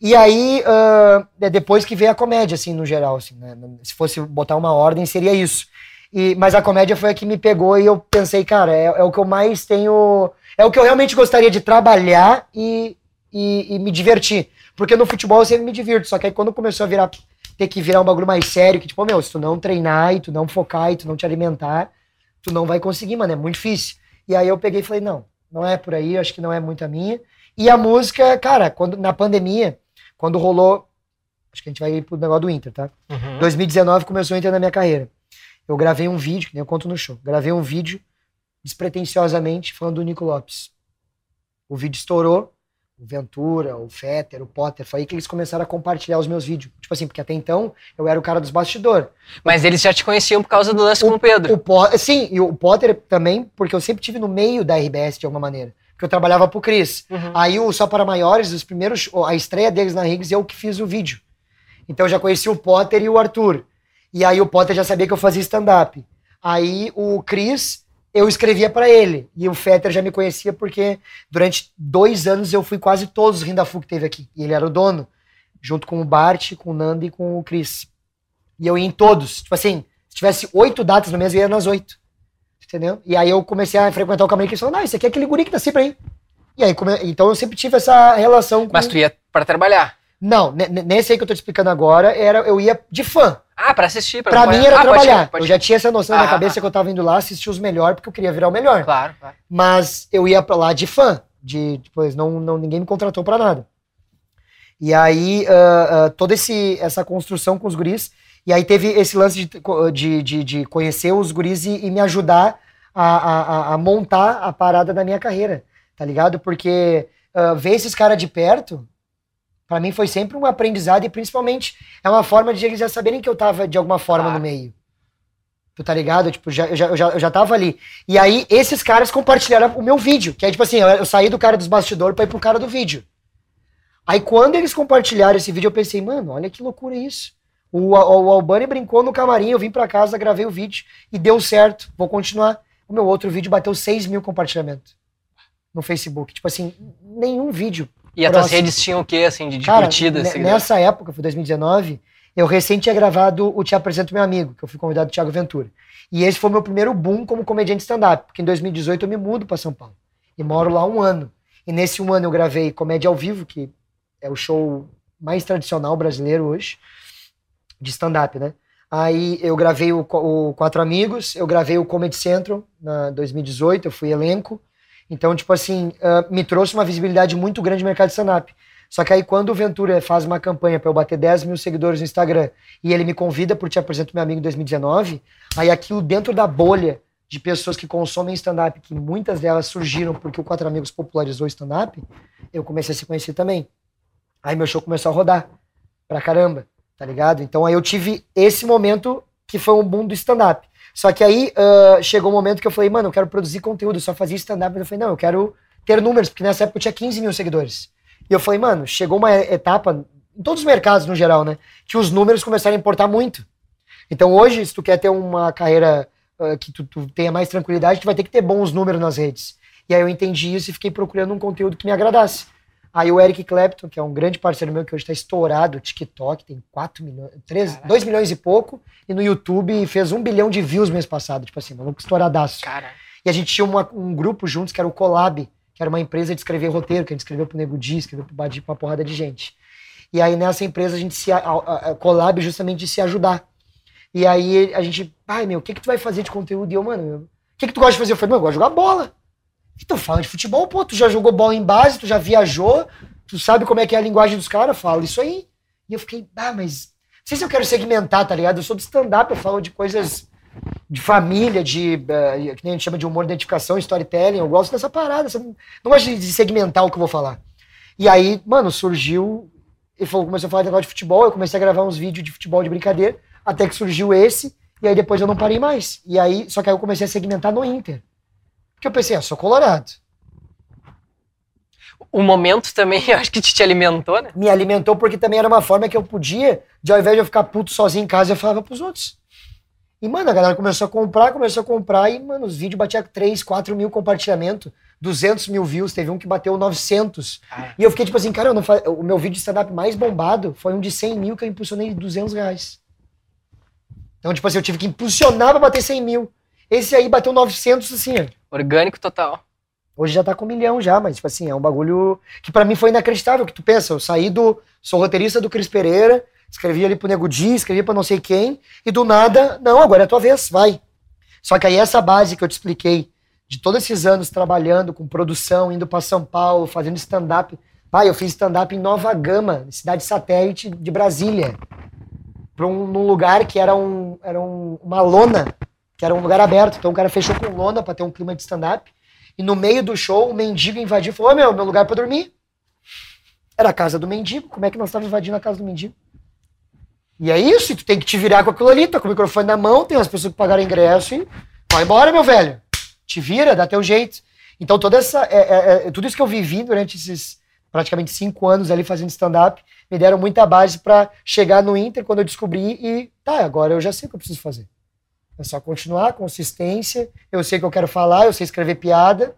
E aí, ah, é depois que veio a comédia, assim, no geral, assim, né? Se fosse botar uma ordem, seria isso. E, mas a comédia foi a que me pegou e eu pensei, cara, é, é o que eu mais tenho. É o que eu realmente gostaria de trabalhar e, e, e me divertir. Porque no futebol eu sempre me divirto, só que aí quando começou a virar, ter que virar um bagulho mais sério, que tipo, meu, se tu não treinar e tu não focar e tu não te alimentar, tu não vai conseguir, mano, é muito difícil. E aí eu peguei e falei, não, não é por aí, acho que não é muito a minha. E a música, cara, quando na pandemia, quando rolou, acho que a gente vai ir pro negócio do Inter, tá? Uhum. 2019 começou a Inter na minha carreira. Eu gravei um vídeo, que nem eu conto no show, gravei um vídeo despretensiosamente falando do Nico Lopes. O vídeo estourou, o Ventura, o Fetter, o Potter, foi aí que eles começaram a compartilhar os meus vídeos. Tipo assim, porque até então eu era o cara dos bastidores. Mas eles já te conheciam por causa do lance com o Pedro. O Po- sim, e o Potter também, porque eu sempre tive no meio da RBS de alguma maneira. Porque eu trabalhava pro Cris. Uhum. Aí o Só para Maiores, os primeiros, a estreia deles na Riggs, eu que fiz o vídeo. Então eu já conheci o Potter e o Arthur. E aí o Potter já sabia que eu fazia stand-up. Aí o Cris, eu escrevia pra ele. E o Fetter já me conhecia porque durante dois anos eu fui quase todos os Rindafu que teve aqui. E ele era o dono, junto com o Bart, com o Nando e com o Cris. E eu ia em todos. Tipo assim, se tivesse oito datas no mês, eu ia nas oito. Entendeu? E aí eu comecei a frequentar o camarim que eles falaram, não, esse aqui é aquele guri que tá sempre aí. E aí, come- então eu sempre tive essa relação com... Mas tu ia pra trabalhar. Não, ne- ne- nesse aí que eu tô te explicando agora, era, eu ia de fã. Ah, pra assistir, pra Pra acompanhar. mim era ah, pode trabalhar. ir, pode eu ir. já tinha essa noção na minha Ah, cabeça ah. que eu tava indo lá assistir os melhores, porque eu queria virar o melhor. Claro, claro. Mas eu ia pra lá de fã. De, depois, não, não, ninguém me contratou pra nada. E aí, ah, ah, toda esse, essa construção com os guris. E aí teve esse lance de, de, de, de conhecer os guris e, e me ajudar a, a, a- montar a parada da minha carreira, tá ligado? Porque ah, ver esses caras de perto, pra mim foi sempre um aprendizado e principalmente é uma forma de eles já saberem que eu tava de alguma forma Claro. no meio. Tu tá ligado? Tipo, já, eu, já, eu, já, eu já tava ali. E aí, esses caras compartilharam o meu vídeo. Que é tipo assim, eu, eu saí do cara dos bastidores pra ir pro cara do vídeo. Aí, quando eles compartilharam esse vídeo, eu pensei, mano, olha que loucura isso. O, o, o Albani brincou no camarim, eu vim pra casa, gravei o vídeo e deu certo. Vou continuar. O meu outro vídeo bateu 6 mil compartilhamentos no Facebook. Tipo assim, nenhum vídeo E as tuas Próximo. redes tinham o quê, assim, de, Cara, seguidor? nessa época, foi 2019, eu recém tinha gravado o Te Apresento Meu Amigo, que eu fui convidado do Thiago Ventura. E esse foi o meu primeiro boom como comediante stand-up, porque em 2018 eu me mudo para São Paulo. E moro lá um ano. E nesse um ano eu gravei Comédia ao Vivo, que é o show mais tradicional brasileiro hoje, de stand-up, né? Aí eu gravei o, o Quatro Amigos, eu gravei o Comedy Central na 2018, eu fui elenco. Então, tipo assim, ah, me trouxe uma visibilidade muito grande no mercado de stand-up. Só que aí, quando o Ventura faz uma campanha para eu bater 10 mil seguidores no Instagram e ele me convida por Te Apresento Meu Amigo em 2019, aí aquilo dentro da bolha de pessoas que consomem stand-up, que muitas delas surgiram porque o Quatro Amigos popularizou o stand-up, eu comecei a se conhecer também. Aí meu show começou a rodar pra caramba, tá ligado? Então aí eu tive esse momento que foi um boom do stand-up. Só que aí ah, chegou um momento que eu falei, mano, eu quero produzir conteúdo, eu só fazia stand-up. Eu falei, não, eu quero ter números, porque nessa época eu tinha 15 mil seguidores. E eu falei, mano, chegou uma etapa, em todos os mercados no geral, né, que os números começaram a importar muito. Então hoje, se tu quer ter uma carreira ah, que tu, tu tenha mais tranquilidade, tu vai ter que ter bons números nas redes. E aí eu entendi isso e fiquei procurando um conteúdo que me agradasse. Aí o Eric Clapton, que é um grande parceiro meu, que hoje está estourado, TikTok, tem 4 milhões, 3, Caraca. 2 milhões e pouco, e no YouTube fez um bilhão de views mês passado, tipo assim, maluco estouradaço. Cara, E a gente tinha uma- um grupo juntos que era o Collab, que era uma empresa de escrever roteiro, que a gente escreveu pro Nego Di, escreveu pro Badi, pra uma porrada de gente. E aí nessa empresa a gente se. A, a- a Collab justamente de se ajudar. E aí a gente, ai meu, o que que tu vai fazer de conteúdo? E eu, mano, o que que tu gosta de fazer? Eu falei, meu, eu gosto de jogar bola. Tu fala de futebol, pô, tu já jogou bola em base, tu já viajou, tu sabe como é que é a linguagem dos caras, fala isso aí. E eu fiquei, ah, mas não sei se eu quero segmentar, tá ligado? Eu sou de stand-up, eu falo de coisas de família, de, uh, que nem a gente chama de humor, identificação, storytelling, eu gosto dessa parada, não, não gosto de segmentar o que eu vou falar. E aí, mano, surgiu, ele falou, começou a falar de negócio de futebol, eu comecei a gravar uns vídeos de futebol de brincadeira, até que surgiu esse, e aí depois eu não parei mais. E aí, só que aí eu comecei a segmentar no Inter. Porque eu pensei, ah, sou colorado. O momento também, eu acho que te, te alimentou, né? Me alimentou porque também era uma forma que eu podia, de ao invés de eu ficar puto sozinho em casa, eu falava pros outros. E, mano, a galera começou a comprar, começou a comprar, e, mano, os vídeos batiam 3, 4 mil compartilhamentos, 200 mil views, teve um que bateu 900. Ah. E eu fiquei tipo assim, cara, o meu vídeo de stand-up mais bombado foi um de 100 mil que eu impulsionei de 200 reais. Então, tipo assim, eu tive que impulsionar pra bater 100 mil. Esse aí bateu 900, assim. Orgânico total. Hoje já tá com um milhão já, mas, tipo assim, é um bagulho que pra mim foi inacreditável, que tu pensa, eu saí do... Sou roteirista do Cris Pereira, escrevi ali pro Nego Di, escrevi pra não sei quem, e do nada, não, agora é a tua vez, vai. Só que aí essa base que eu te expliquei, de todos esses anos trabalhando com produção, indo pra São Paulo, fazendo stand-up. Pai, eu fiz stand-up em Nova Gama, cidade satélite de Brasília. Pra um, num lugar que era, um, era um, uma lona, que era um lugar aberto. Então o cara fechou com lona pra ter um clima de stand-up. E no meio do show, o mendigo invadiu e falou: Ô meu, meu lugar pra dormir. Era a casa do mendigo. Como é que nós estávamos invadindo a casa do mendigo? E é isso, e tu tem que te virar com aquilo ali, tá com o microfone na mão, tem as pessoas que pagaram ingresso e vai embora, meu velho. Te vira, dá teu jeito. Então, toda essa, é, é, é, tudo isso que eu vivi durante esses praticamente cinco anos ali fazendo stand-up, me deram muita base para chegar no Inter quando eu descobri e tá, agora eu já sei o que eu preciso fazer. É só continuar, consistência, eu sei que eu quero falar, eu sei escrever piada,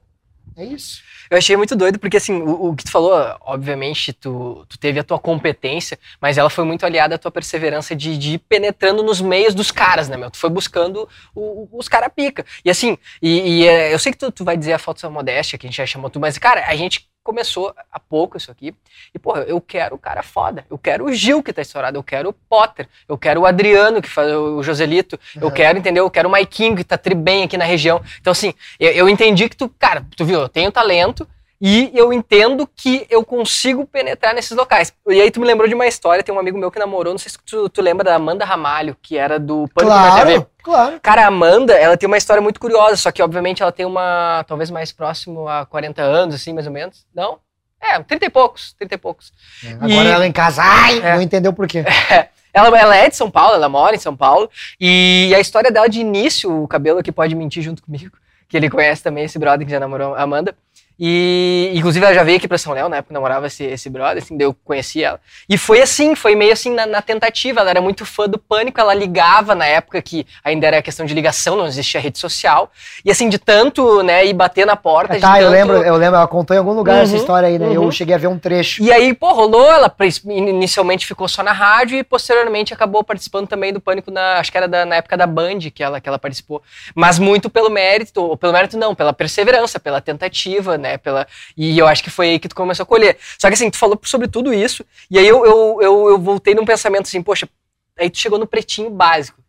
é isso. Eu achei muito doido, porque assim, o, o que tu falou, obviamente, tu, tu, teve a tua competência, mas ela foi muito aliada à tua perseverança de, de ir penetrando nos meios dos caras, né, meu? Tu foi buscando o, os cara pica. E assim, e, e eu sei que tu, tu vai dizer a falta de modéstia, que a gente já chamou tu, mas, cara, a gente começou há pouco isso aqui. E, porra, eu quero o cara foda. Eu quero o Gil que tá estourado. Eu quero o Potter. Eu quero o Adriano que faz o Joselito. Uhum. Eu quero, entendeu? Eu quero o Maikinho que tá tri bem aqui na região. Então, assim, eu, eu entendi que tu, cara, tu viu, eu tenho talento. E eu entendo que eu consigo penetrar nesses locais. E aí tu me lembrou de uma história, tem um amigo meu que namorou, não sei se tu, tu lembra da Amanda Ramalho, que era do Pânico claro, na TV. Claro. Cara, a Amanda, ela tem uma história muito curiosa, só que obviamente ela tem uma, talvez mais próximo a 40 anos, assim, mais ou menos. Não? É, 30 e poucos, 30 e poucos. É, agora e... ela em casa, ai, é. não entendeu por quê. É. Ela, ela é de São Paulo, ela mora em São Paulo. E a história dela de início, o cabelo aqui pode mentir junto comigo, que ele conhece também esse brother que já namorou a Amanda. E, inclusive, ela já veio aqui pra São Léo, na época que namorava esse, esse brother, assim, daí eu conheci ela. E foi assim, foi meio assim na, na, tentativa. Ela era muito fã do pânico, ela ligava na época que ainda era questão de ligação, não existia rede social. E assim, de tanto, né, ir bater na porta. tá, eu tanto... lembro, eu lembro, ela contou em algum lugar uhum, essa história aí, né? Uhum. Eu cheguei a ver um trecho. E aí, pô, rolou, ela inicialmente ficou só na rádio e posteriormente acabou participando também do pânico na, acho que era da, na época da Band que ela, que ela participou. Mas muito pelo mérito, ou pelo mérito não, pela perseverança, pela tentativa, né, pela. E eu acho que foi aí que tu começou a colher. Só que assim, tu falou sobre tudo isso, e aí eu, eu, eu, eu voltei num pensamento assim, poxa, aí tu chegou no pretinho básico.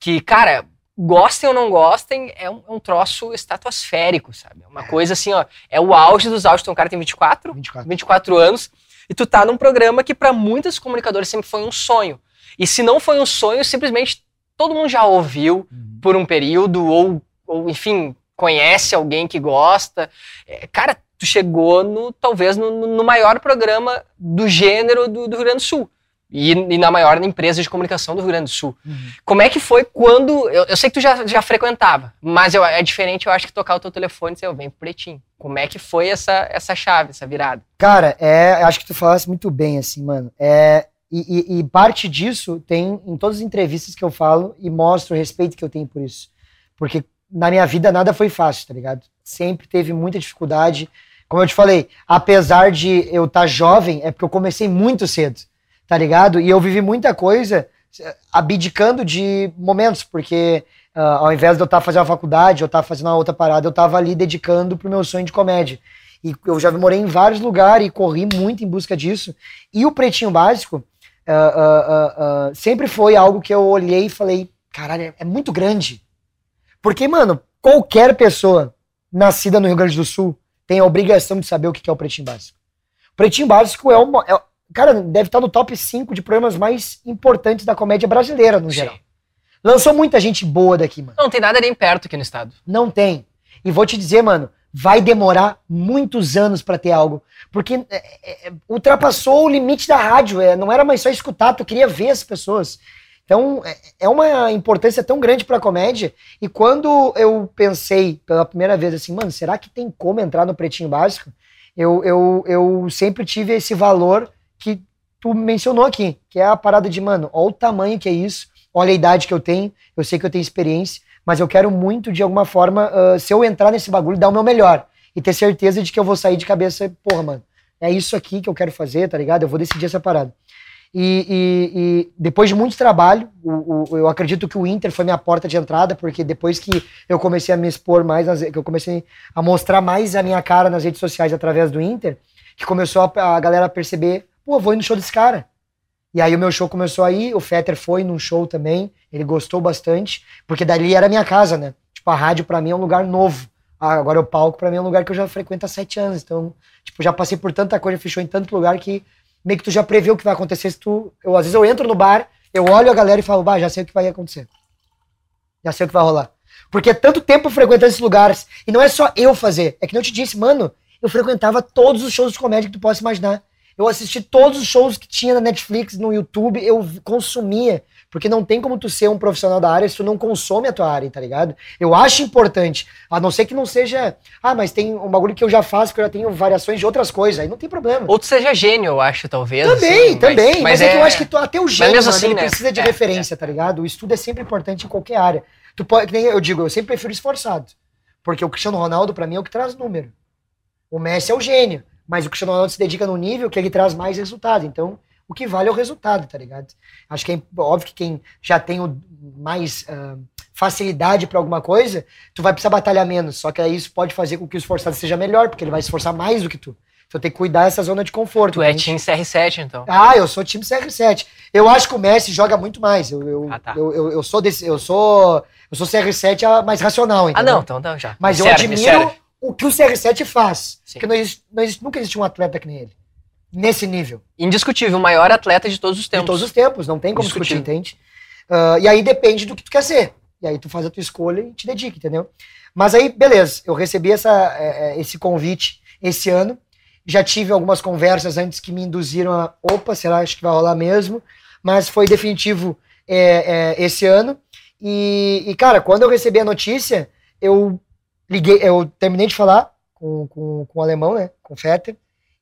Que, cara, gostem ou não gostem, é um, é um troço estratosférico, sabe? É uma coisa assim, ó, é o auge dos auges. Então, o cara tem 24, 24, 24 anos, e tu tá num programa que para muitos comunicadores sempre foi um sonho. E se não foi um sonho, simplesmente todo mundo já ouviu uhum. por um período, ou, ou enfim, conhece alguém que gosta. É, cara, tu chegou no talvez no, no maior programa do gênero do, do Rio Grande do Sul. E, e, na maior empresa de comunicação do Rio Grande do Sul. Uhum. Como é que foi quando. Eu, eu, sei que tu já, já frequentava, mas eu, é diferente, eu acho que tocar o teu telefone e dizer, eu venho pro pretinho. Como é que foi essa, essa chave, essa virada? Cara, é, acho que tu falasse muito bem, assim, mano. É, e, e, e, parte disso tem em todas as entrevistas que eu falo e mostro o respeito que eu tenho por isso. Porque na minha vida nada foi fácil, tá ligado? Sempre teve muita dificuldade como eu te falei, apesar de eu estar tá jovem, é porque eu comecei muito cedo, tá ligado? E eu vivi muita coisa eh, abdicando de momentos, porque uh, ao invés de eu estar tá fazendo a faculdade, eu estar tá fazendo uma outra parada, eu estava ali dedicando pro meu sonho de comédia. E eu já morei em vários lugares e corri muito em busca disso. E o Pretinho Básico uh, uh, sempre foi algo que eu olhei e falei, caralho, é- é muito grande. Porque, mano, qualquer pessoa nascida no Rio Grande do Sul tem a obrigação de saber o que é o Pretinho Básico. O Pretinho Básico é uma. é- cara, deve estar no top 5 de programas mais importantes da comédia brasileira, no geral. Sim. Lançou muita gente boa daqui, mano. Não tem nada nem perto aqui no estado. Não tem. E vou te dizer, mano, vai demorar muitos anos pra ter algo. Porque é, é, ultrapassou o limite da rádio. É, não era mais só escutar, tu queria ver as pessoas. Então, é, uma importância tão grande pra comédia. E quando eu pensei pela primeira vez assim, mano, será que tem como entrar no Pretinho Básico? Eu, eu, eu sempre tive esse valor que tu mencionou aqui, que é a parada de, mano, olha o tamanho que é isso, olha a idade que eu tenho, eu sei que eu tenho experiência, mas eu quero muito, de alguma forma, ah, se eu entrar nesse bagulho, dar o meu melhor. E ter certeza de que eu vou sair de cabeça, porra, mano, é isso aqui que eu quero fazer, tá ligado? Eu vou decidir essa parada. E, e- e depois de muito trabalho, o- o- eu acredito que o Inter foi minha porta de entrada, porque depois que eu comecei a me expor mais, nas- que eu comecei a mostrar mais a minha cara nas redes sociais através do Inter, que começou a, a galera a perceber, pô, vou ir no show desse cara. E aí o meu show começou aí, o Fetter foi num show também, ele gostou bastante, porque dali era a minha casa, né? Tipo, a rádio pra mim é um lugar novo. Ah, agora o palco pra mim é um lugar que eu já frequento há sete anos, então, tipo, já passei por tanta coisa, fechou em tanto lugar que meio que tu já prevê o que vai acontecer se tu... Eu, às vezes eu entro no bar, eu olho a galera e falo, bah, já sei o que vai acontecer. Já sei o que vai rolar. Porque é tanto tempo frequentando esses lugares, e não é só eu fazer, é que eu te disse, mano, eu frequentava todos os shows de comédia que tu possa imaginar. Eu assisti todos os shows que tinha na Netflix, no YouTube, eu consumia. Porque não tem como tu ser um profissional da área se tu não consome a tua área, tá ligado? Eu acho importante. A não ser que não seja. Ah, mas tem um bagulho que eu já faço, que eu já tenho variações de outras coisas. Aí não tem problema. Ou tu seja gênio, eu acho, talvez. Também, assim, também. Mas, é, que eu acho que tu, até o gênio, mano, assim, né? precisa de É, referência, tá ligado? O estudo é sempre importante em qualquer área. Tu pode, que nem eu digo, eu sempre prefiro esforçado. Porque o Cristiano Ronaldo, pra mim, é o que traz número. O Messi é o gênio. Mas o Cristiano Ronaldo se dedica no nível que ele traz mais resultado. Então, o que vale é o resultado, tá ligado? Acho que é óbvio que quem já tem o mais ah, facilidade pra alguma coisa, tu vai precisar batalhar menos. Só que aí isso pode fazer com que o esforçado seja melhor, porque ele vai se esforçar mais do que tu. Então tem que cuidar dessa zona de conforto. Tu é? Team CR7, então. Ah, eu sou time CR7. Eu acho que o Messi joga muito mais. Eu, eu, Ah, tá. eu, eu, eu sou desse, eu sou eu sou CR7 a- mais racional, Ah, entendeu? não, então, então já. Mas eu Me serve, me admiro serve. o que o CR7 faz. Sim. Porque não existe, não existe- nunca existe um atleta que nem ele. Nesse nível. Indiscutível, o maior atleta de todos os De tempos. todos os tempos. Não tem como discutir, entende? Ah, e aí depende do que tu quer ser. E aí tu faz a tua escolha e te dedica, entendeu? Mas aí, beleza. Eu recebi essa, eh, eh, esse convite esse ano. Já tive algumas conversas antes que me induziram a. Opa, será acho que vai rolar mesmo? Mas foi definitivo eh, eh, esse ano. E, e, cara, quando eu recebi a notícia, eu liguei, eu terminei de falar com, com, com o alemão, né? Com o Fetter.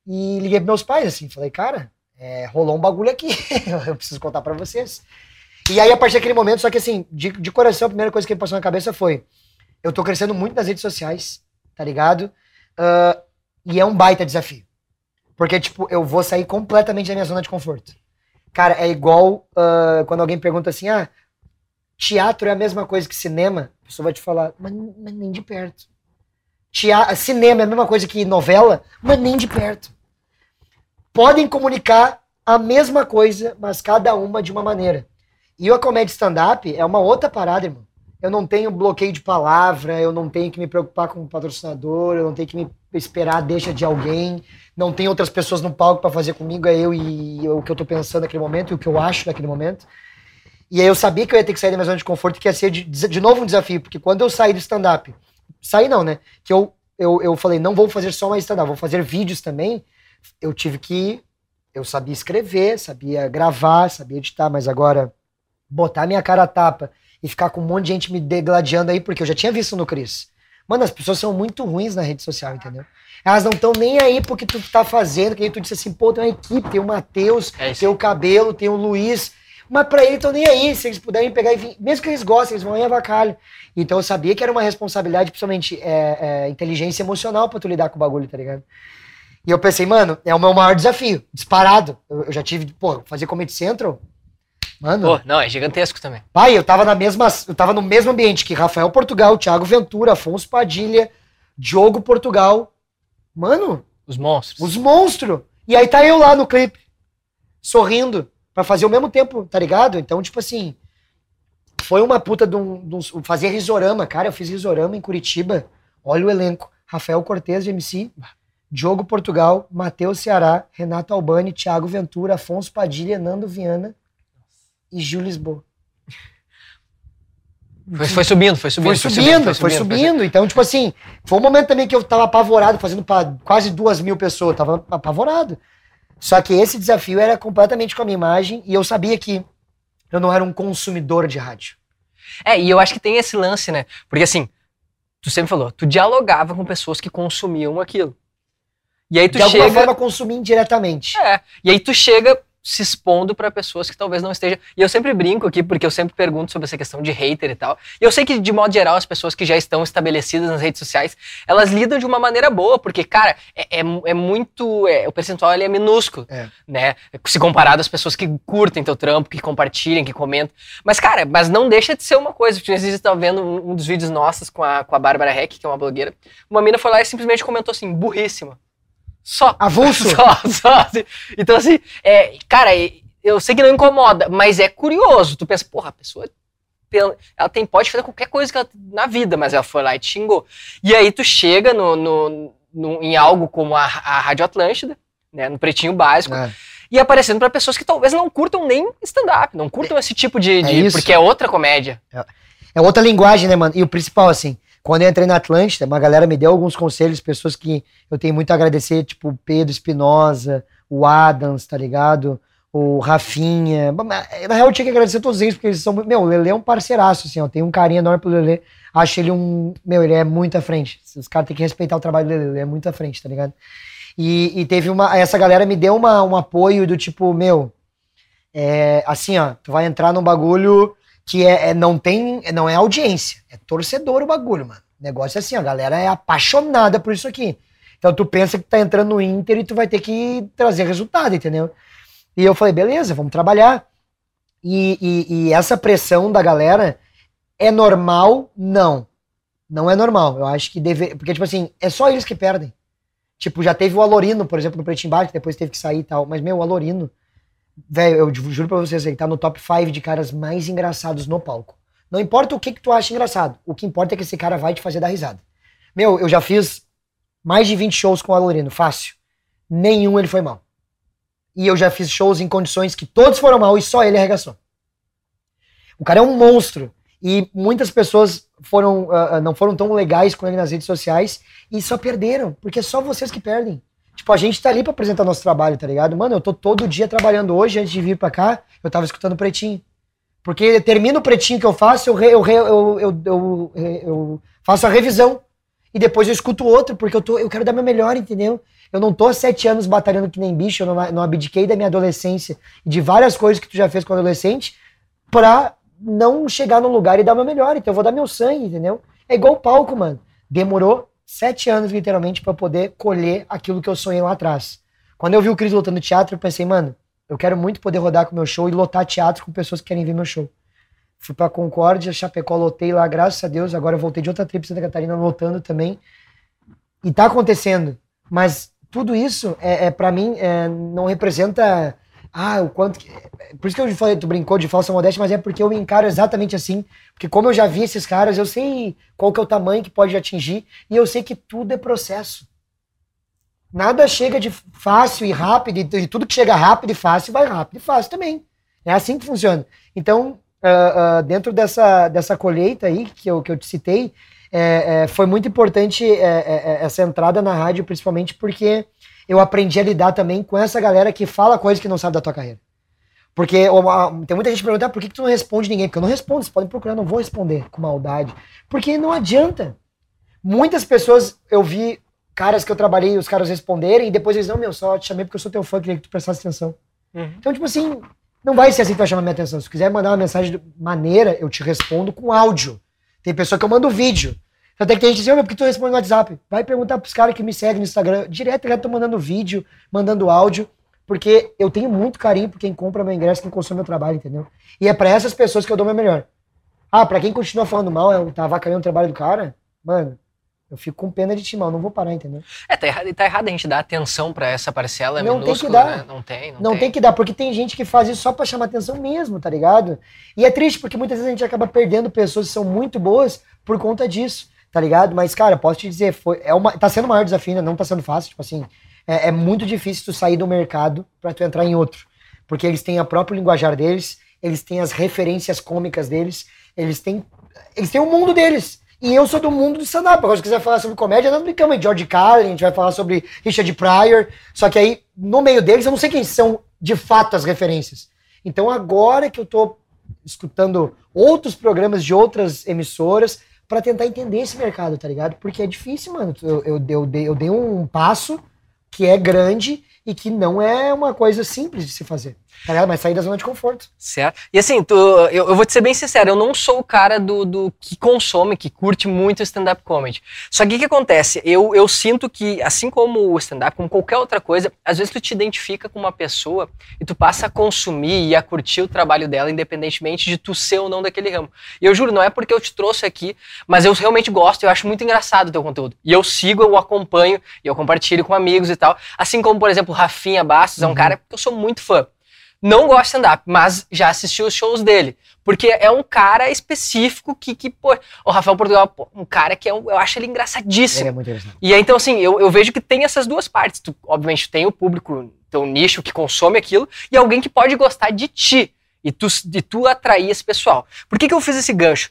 E liguei pros meus pais, assim. Falei, cara, é, rolou um bagulho aqui. eu preciso contar pra vocês. E aí, a partir daquele momento, só que assim, de, de coração, a primeira coisa que me passou na cabeça foi: eu tô crescendo muito nas redes sociais, tá ligado? Ah, e é um baita desafio. Porque, tipo, eu vou sair completamente da minha zona de conforto. Cara, é igual ah, quando alguém pergunta assim: ah, teatro é a mesma coisa que cinema? A pessoa vai te falar, mas, mas nem de perto. Tea- cinema é a mesma coisa que novela, mas nem de perto. Podem comunicar a mesma coisa, mas cada uma de uma maneira. E a comédia stand-up é uma outra parada, irmão. Eu não tenho bloqueio de palavra, eu não tenho que me preocupar com o patrocinador, eu não tenho que me esperar a deixa de alguém, não tem outras pessoas no palco pra fazer comigo, é eu e o que eu tô pensando naquele momento e o que eu acho naquele momento. E aí eu sabia que eu ia ter que sair da minha zona de conforto, que ia ser de, de novo um desafio, porque quando eu saí do stand-up, saí não, né? Que eu, eu, eu falei, não vou fazer só mais stand-up, vou fazer vídeos também. Eu tive que. Eu sabia escrever, sabia gravar, sabia editar, mas agora botar minha cara a tapa e ficar com um monte de gente me degladiando aí, porque eu já tinha visto no Cris. Mano, as pessoas são muito ruins na rede social, entendeu? Elas não estão nem aí porque tu tá fazendo, que aí tu disse assim, pô, tem uma equipe, tem o Matheus, É tem o Cabelo, tem o Luiz, mas pra eles estão nem aí, se eles puderem pegar e vir, mesmo que eles gostem, eles vão em avacalho. Então eu sabia que era uma responsabilidade, principalmente é, é, inteligência emocional pra tu lidar com o bagulho, tá ligado? E eu pensei, mano, é o meu maior desafio, disparado. Eu, eu já tive, pô, fazer Comedy Central, mano, Pô, não, é gigantesco também. Pai, eu tava na mesma, eu tava no mesmo ambiente que Rafael Portugal, Thiago Ventura, Afonso Padilha, Diogo Portugal. Mano, Os monstros. os monstros. E aí tá eu lá no clipe, sorrindo, pra fazer ao mesmo tempo, tá ligado? Então, tipo assim, foi uma puta de um, de um- Fazia risorama, cara. Eu fiz risorama em Curitiba. Olha o elenco. Rafael Cortez de MC, Diogo Portugal, Matheus Ceará, Renato Albani, Thiago Ventura, Afonso Padilha, Nando Viana e Gil Lisboa. Foi, foi subindo, foi subindo. Foi subindo, foi subindo. Então, tipo assim, foi um momento também que eu tava apavorado, fazendo pra quase duas mil pessoas. Eu tava apavorado. Só que esse desafio era completamente com a minha imagem e eu sabia que eu não era um consumidor de rádio. É, e eu acho que tem esse lance, né? Porque assim, tu sempre falou, tu dialogava com pessoas que consumiam aquilo. E aí tu de alguma chega. forma, consumir indiretamente. É, e aí tu chega se expondo pra pessoas que talvez não estejam. E eu sempre brinco aqui, porque eu sempre pergunto sobre essa questão de hater e tal. E eu sei que, de modo geral, as pessoas que já estão estabelecidas nas redes sociais, elas lidam de uma maneira boa, porque, cara, é, é, é muito. é, o percentual ele é minúsculo, É. né? Se comparado às pessoas que curtem teu trampo, que compartilham, que comentam. Mas, cara, mas não deixa de ser uma coisa. Tipo, Às vezes tava vendo um, um dos vídeos nossos com a, com a Bárbara Heck, que é uma blogueira. Uma mina foi lá e simplesmente comentou assim, burríssima. Só. Avulso. Só, só, assim. Então, assim, é, cara, eu sei que não incomoda, mas é curioso. Tu pensa, porra, a pessoa. Ela tem, pode fazer qualquer coisa que ela- na vida, mas ela foi lá e te xingou. E aí tu chega no, no- no- em algo como a, a Rádio Atlântida, né, no pretinho básico, É. e aparecendo pra pessoas que talvez não curtam nem stand-up, não curtam esse tipo de. de- isso. porque é outra comédia. É outra linguagem, né, mano? E o principal, assim, quando eu entrei na Atlântida, uma galera me deu alguns conselhos, pessoas que eu tenho muito a agradecer, tipo o Pedro Espinosa, o Adams, tá ligado? O Rafinha. Na real, eu tinha que agradecer todos eles, porque eles são. Meu, o Lele é um parceiraço, assim, ó. Tenho um carinho enorme pelo Lele. Acho ele um. Meu, ele é muito à frente. Os caras têm que respeitar o trabalho dele, ele é muito à frente, tá ligado? E, e teve uma. Essa galera me deu uma, um apoio do tipo, meu. É, assim, ó, tu vai entrar num bagulho que é, é- não tem, não é audiência, é torcedor o bagulho, mano. O negócio é assim, a galera é apaixonada por isso aqui. Então tu pensa que tá entrando no Inter e tu vai ter que trazer resultado, entendeu? E eu falei, beleza, vamos trabalhar. E, e- e essa pressão da galera é normal? Não. Não é normal. Eu acho que deve. Porque, tipo assim, é só eles que perdem. Tipo, já teve o Alorino, por exemplo, no Pretinho Bar, que depois teve que sair e tal. Mas, meu, o Alorino, velho, eu ju- juro pra vocês, ele tá no top 5 de caras mais engraçados no palco. Não importa o que, que tu acha engraçado. O que importa é que esse cara vai te fazer dar risada. Meu, eu já fiz mais de 20 shows com o Alorino, fácil. Nenhum ele foi mal. E eu já fiz shows em condições que todos foram mal e só ele arregaçou. O cara é um monstro. E muitas pessoas foram, ah, não foram tão legais com ele nas redes sociais e só perderam, porque é só vocês que perdem. Tipo, a gente tá ali pra apresentar nosso trabalho, tá ligado? Mano, eu tô todo dia trabalhando hoje, antes de vir pra cá, eu tava escutando Pretinho. Porque termina o Pretinho que eu faço, eu, re- eu, re- eu, eu, eu, eu faço a revisão. E depois eu escuto outro, porque eu, tô, eu quero dar meu melhor, entendeu? Eu não tô sete anos batalhando que nem bicho, eu não, não abdiquei da minha adolescência e de várias coisas que tu já fez com adolescente pra não chegar num lugar e dar meu melhor. Então eu vou dar meu sangue, entendeu? É igual o palco, mano. Demorou sete anos, literalmente, pra poder colher aquilo que eu sonhei lá atrás. Quando eu vi o Cris lotando teatro, eu pensei, mano, eu quero muito poder rodar com meu show e lotar teatro com pessoas que querem ver meu show. Fui pra Concórdia, Chapecó, lotei lá, graças a Deus. Agora eu voltei de outra trip Santa Catarina, lotando também. E tá acontecendo. Mas tudo isso, é, é para mim, é, não representa. Ah, o quanto. Que... Por isso que eu falei, tu brincou de falsa modéstia, mas é porque eu me encaro exatamente assim. Porque como eu já vi esses caras, eu sei qual que é o tamanho que pode atingir. E eu sei que tudo é processo. Nada chega de fácil e rápido, e tudo que chega rápido e fácil vai rápido e fácil também. É assim que funciona. Então, ah, ah, dentro dessa, dessa colheita aí que eu, que eu te citei, é, é, foi muito importante é, é, é, essa entrada na rádio, principalmente porque eu aprendi a lidar também com essa galera que fala coisas que não sabe da tua carreira. Porque tem muita gente perguntando por que, que tu não responde ninguém? Porque eu não respondo, vocês podem procurar, não vou responder com maldade. Porque não adianta. Muitas pessoas, eu vi caras que eu trabalhei, os caras responderem, e depois eles, não, meu, só te chamei porque eu sou teu fã, queria que tu prestasse atenção. Uhum. Então, tipo assim, não vai ser assim que vai chamar minha atenção. Se quiser mandar uma mensagem de maneira, eu te respondo com áudio. Tem pessoa que eu mando vídeo. Até que tem gente que diz, "Ô, meu, por que tu responde no WhatsApp? Vai perguntar pros caras que me seguem no Instagram. Direto, direto, tô mandando vídeo, mandando áudio. Porque eu tenho muito carinho por quem compra meu ingresso, quem consome meu trabalho, entendeu? E é pra essas pessoas que eu dou meu melhor. Ah, pra quem continua falando mal, eu tá avacalhando o trabalho do cara, mano, Eu fico com pena de ti, mal, não vou parar, entendeu? É, tá errado, tá errado a gente dar atenção pra essa parcela Não tem que dar. né? Não tem, não, Não tem. que dar, porque tem gente que faz isso só pra chamar atenção mesmo, tá ligado? E é triste, porque muitas vezes a gente acaba perdendo pessoas que são muito boas por conta disso, tá ligado? Mas, cara, posso te dizer, foi, é uma, tá sendo o maior desafio, né? Não tá sendo fácil, tipo assim, é, é muito difícil tu sair do mercado pra tu entrar em outro. Porque eles têm a própria linguajar deles, eles têm as referências cômicas deles, eles têm, eles têm o mundo deles. E eu sou do mundo do stand-up. Agora, se quiser falar sobre comédia, nós brincamos de George Carlin, a gente vai falar sobre Richard Pryor. Só que aí, no meio deles, eu não sei quem são de fato as referências. Então, agora que eu tô escutando outros programas de outras emissoras pra tentar entender esse mercado, tá ligado? Porque é difícil, mano. Eu, eu, eu, dei, eu dei um passo que é grande e que não é uma coisa simples de se fazer. Tá? Mas sair da zona de conforto. Certo. E assim, tu, eu, eu vou te ser bem sincero, eu não sou o cara do, do que consome, que curte muito stand-up comedy. Só que o que acontece? Eu, eu sinto que, assim como o stand-up, como qualquer outra coisa, às vezes tu te identifica com uma pessoa e tu passa a consumir e a curtir o trabalho dela, independentemente de tu ser ou não daquele ramo. E eu juro, não é porque eu te trouxe aqui, mas eu realmente gosto, eu acho muito engraçado o teu conteúdo. E eu sigo, eu acompanho, e eu compartilho com amigos e tal. Assim como, por exemplo, Rafinha Bastos, é um cara que eu sou muito fã. Não gosto de stand-up, mas já assisti os shows dele. Porque é um cara específico que, que pô, o Rafael Portugal, pô, um cara que é um- eu acho ele engraçadíssimo. Ele é muito. E aí, então, assim, eu, eu vejo que tem essas duas partes. Tu, obviamente, tem o público, teu nicho que consome aquilo, e alguém que pode gostar de ti. E tu, de tu atrair esse pessoal. Por que, que eu fiz esse gancho?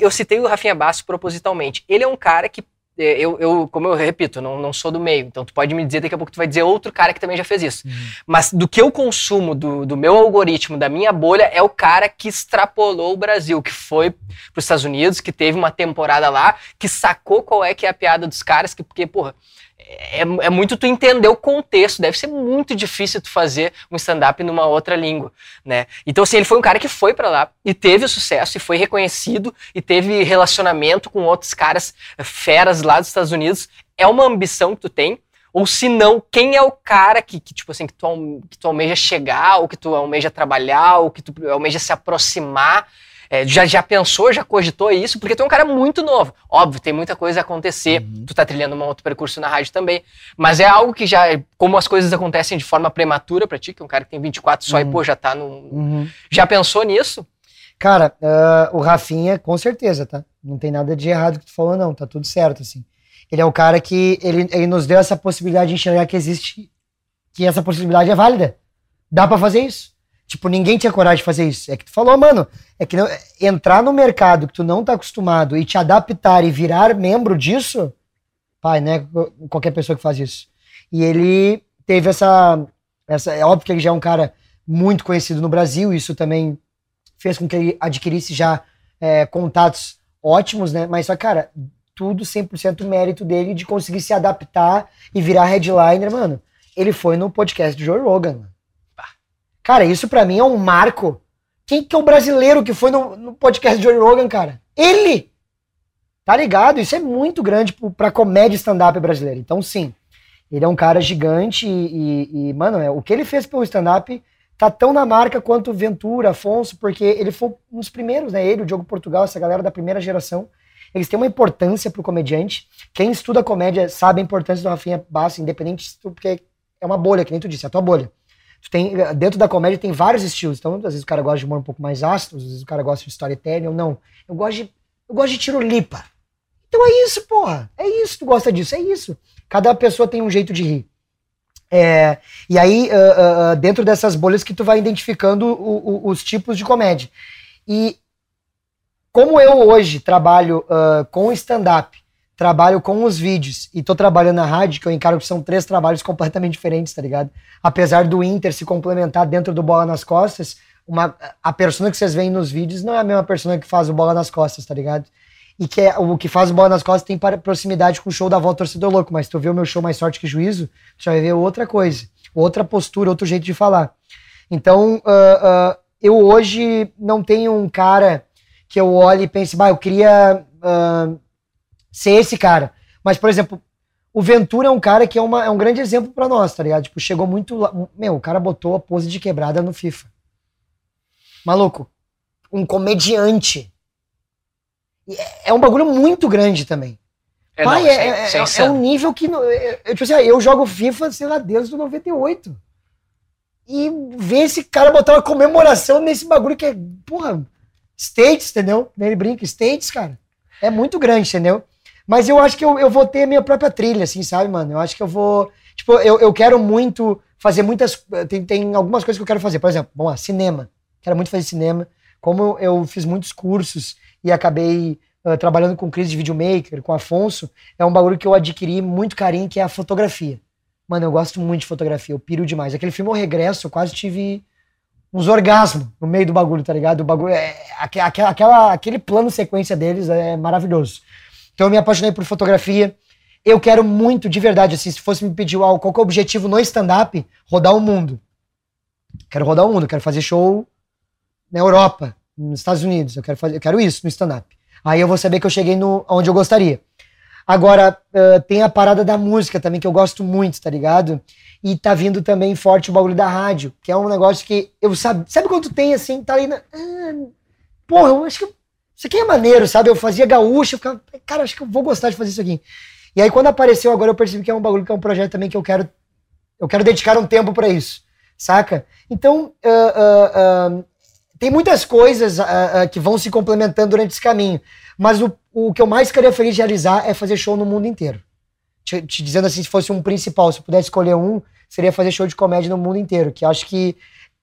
Eu citei o Rafinha Bastos propositalmente. Ele é um cara que, eu, eu, como eu repito, não, não sou do meio. Então, tu pode me dizer, daqui a pouco tu vai dizer outro cara que também já fez isso. Mas do que eu consumo, do, do meu algoritmo, da minha bolha, é o cara que extrapolou o Brasil, que foi para os Estados Unidos, que teve uma temporada lá, que sacou qual é que é a piada dos caras, que, porque, porra, é, é muito tu entender o contexto. Deve ser muito difícil tu fazer um stand-up numa outra língua, né? Então, assim, ele foi um cara que foi pra lá e teve sucesso e foi reconhecido e teve relacionamento com outros caras eh, feras lá dos Estados Unidos. É uma ambição que tu tem. Ou se não, quem é o cara que, que, tipo assim, que tu, que tu almeja chegar, ou que tu almeja trabalhar, ou que tu almeja se aproximar? É, já, já pensou, já cogitou isso? Porque tu é um cara muito novo. Óbvio, tem muita coisa a acontecer. Tu tá trilhando um outro percurso na rádio também. Mas é algo que já, como as coisas acontecem de forma prematura pra ti, que é um cara que tem 24 só e, Uhum. pô, já tá no. Uhum. Já pensou nisso? Cara, ah, o Rafinha, com certeza, tá? Não tem nada de errado que tu falou, não. Tá tudo certo, assim. Ele é o cara que ele, ele nos deu essa possibilidade de enxergar que existe, que essa possibilidade é válida. Dá pra fazer isso. Tipo, ninguém tinha coragem de fazer isso. É que tu falou, mano, é que não- entrar no mercado que tu não tá acostumado e te adaptar e virar membro disso, pai, né? Qualquer pessoa que faz isso. E ele teve essa, essa. É óbvio que ele já é um cara muito conhecido no Brasil, isso também fez com que ele adquirisse já é, contatos ótimos, né? Mas só, cara, tudo 100% mérito dele de conseguir se adaptar e virar headliner, mano. Ele foi no podcast do Joe Rogan, mano. Cara, isso pra mim é um marco. Quem que é o brasileiro que foi no, no podcast do Joe Rogan, cara? Ele! Tá ligado? Isso é muito grande pra comédia stand-up brasileira. Então, sim, ele é um cara gigante e, e- e, mano, é, o que ele fez pelo stand-up tá tão na marca quanto Ventura, Afonso, porque ele foi um dos primeiros, né? Ele, o Diogo Portugal, essa galera da primeira geração. Eles têm uma importância pro comediante. Quem estuda comédia sabe a importância do Rafinha Bastos, independente, porque é uma bolha, que nem tu disse, é a tua bolha. Tem, dentro da comédia tem vários estilos. Então, às vezes o cara gosta de humor um pouco mais ácido, às vezes o cara gosta de storytelling, ou não. Eu gosto de, eu gosto de tiro lipa. Então é isso, porra. É isso, tu gosta disso, é isso. Cada pessoa tem um jeito de rir. É, e aí, ah, ah, dentro dessas bolhas que tu vai identificando o- o- os tipos de comédia. E como eu hoje trabalho ah, com stand-up, trabalho com os vídeos e tô trabalhando na rádio, que eu encaro que são três trabalhos completamente diferentes, tá ligado? Apesar do Inter se complementar dentro do Bola nas Costas, uma, a persona que vocês veem nos vídeos não é a mesma persona que faz o Bola nas Costas, tá ligado? E que é, o que faz o Bola nas Costas tem proximidade com o show da Volta Torcedor Louco, mas tu vê o meu show Mais Sorte que Juízo, tu já vai ver outra coisa, outra postura, outro jeito de falar. Então, ah, ah, eu hoje não tenho um cara que eu olhe e pense, bah, eu queria ah, ser esse cara. Mas, por exemplo, o Ventura é um cara que é, uma- é um grande exemplo pra nós, tá ligado? Tipo, chegou muito. lá- Meu, o cara botou a pose de quebrada no FIFA. Maluco, um comediante. E é- É um bagulho muito grande também. É, Pai, não, é, é- é- é é um nível que. é- é- tipo assim, eu jogo FIFA, sei lá, desde o 98. E ver esse cara botar uma comemoração nesse bagulho que é, porra, States, entendeu? Ele brinca, States, cara. É muito grande, entendeu? Mas eu acho que eu, eu vou ter a minha própria trilha, assim, sabe, mano? Eu acho que eu vou. Tipo, eu, eu quero muito fazer muitas. Tem, tem algumas coisas que eu quero fazer. Por exemplo, lá, cinema. Quero muito fazer cinema. Como eu fiz muitos cursos e acabei ah, trabalhando com Cris de Videomaker, com Afonso, é um bagulho que eu adquiri muito carinho, que é a fotografia. Mano, eu gosto muito de fotografia, eu piro demais. Aquele filme O Regresso, eu quase tive uns orgasmos no meio do bagulho, tá ligado? O bagulho é. Aquela, aquela, aquele plano sequência deles é maravilhoso. Então eu me apaixonei por fotografia. Eu quero muito, de verdade, assim, se fosse me pedir qual que é o objetivo no stand-up, rodar o mundo. Quero rodar o mundo, quero fazer show na Europa, nos Estados Unidos. Eu quero, fazer, eu quero isso no stand-up. Aí eu vou saber que eu cheguei no, onde eu gostaria. Agora, ah, tem a parada da música também, que eu gosto muito, tá ligado? E tá vindo também forte o bagulho da rádio, que é um negócio que eu sabe. Sabe quando tem assim, tá ali na. Ah, porra, eu acho que. Isso aqui é maneiro, sabe? Eu fazia gaúcha, eu ficava. Cara, acho que eu vou gostar de fazer isso aqui. E aí, quando apareceu agora, eu percebi que é um bagulho, que é um projeto também que eu quero. Eu quero dedicar um tempo pra isso, saca? Então, ah, ah, ah, tem muitas coisas que vão se complementando durante esse caminho. Mas o, o que eu mais queria feliz de realizar é fazer show no mundo inteiro. Te, te dizendo assim, se fosse um principal, se eu pudesse escolher um, seria fazer show de comédia no mundo inteiro. Que acho que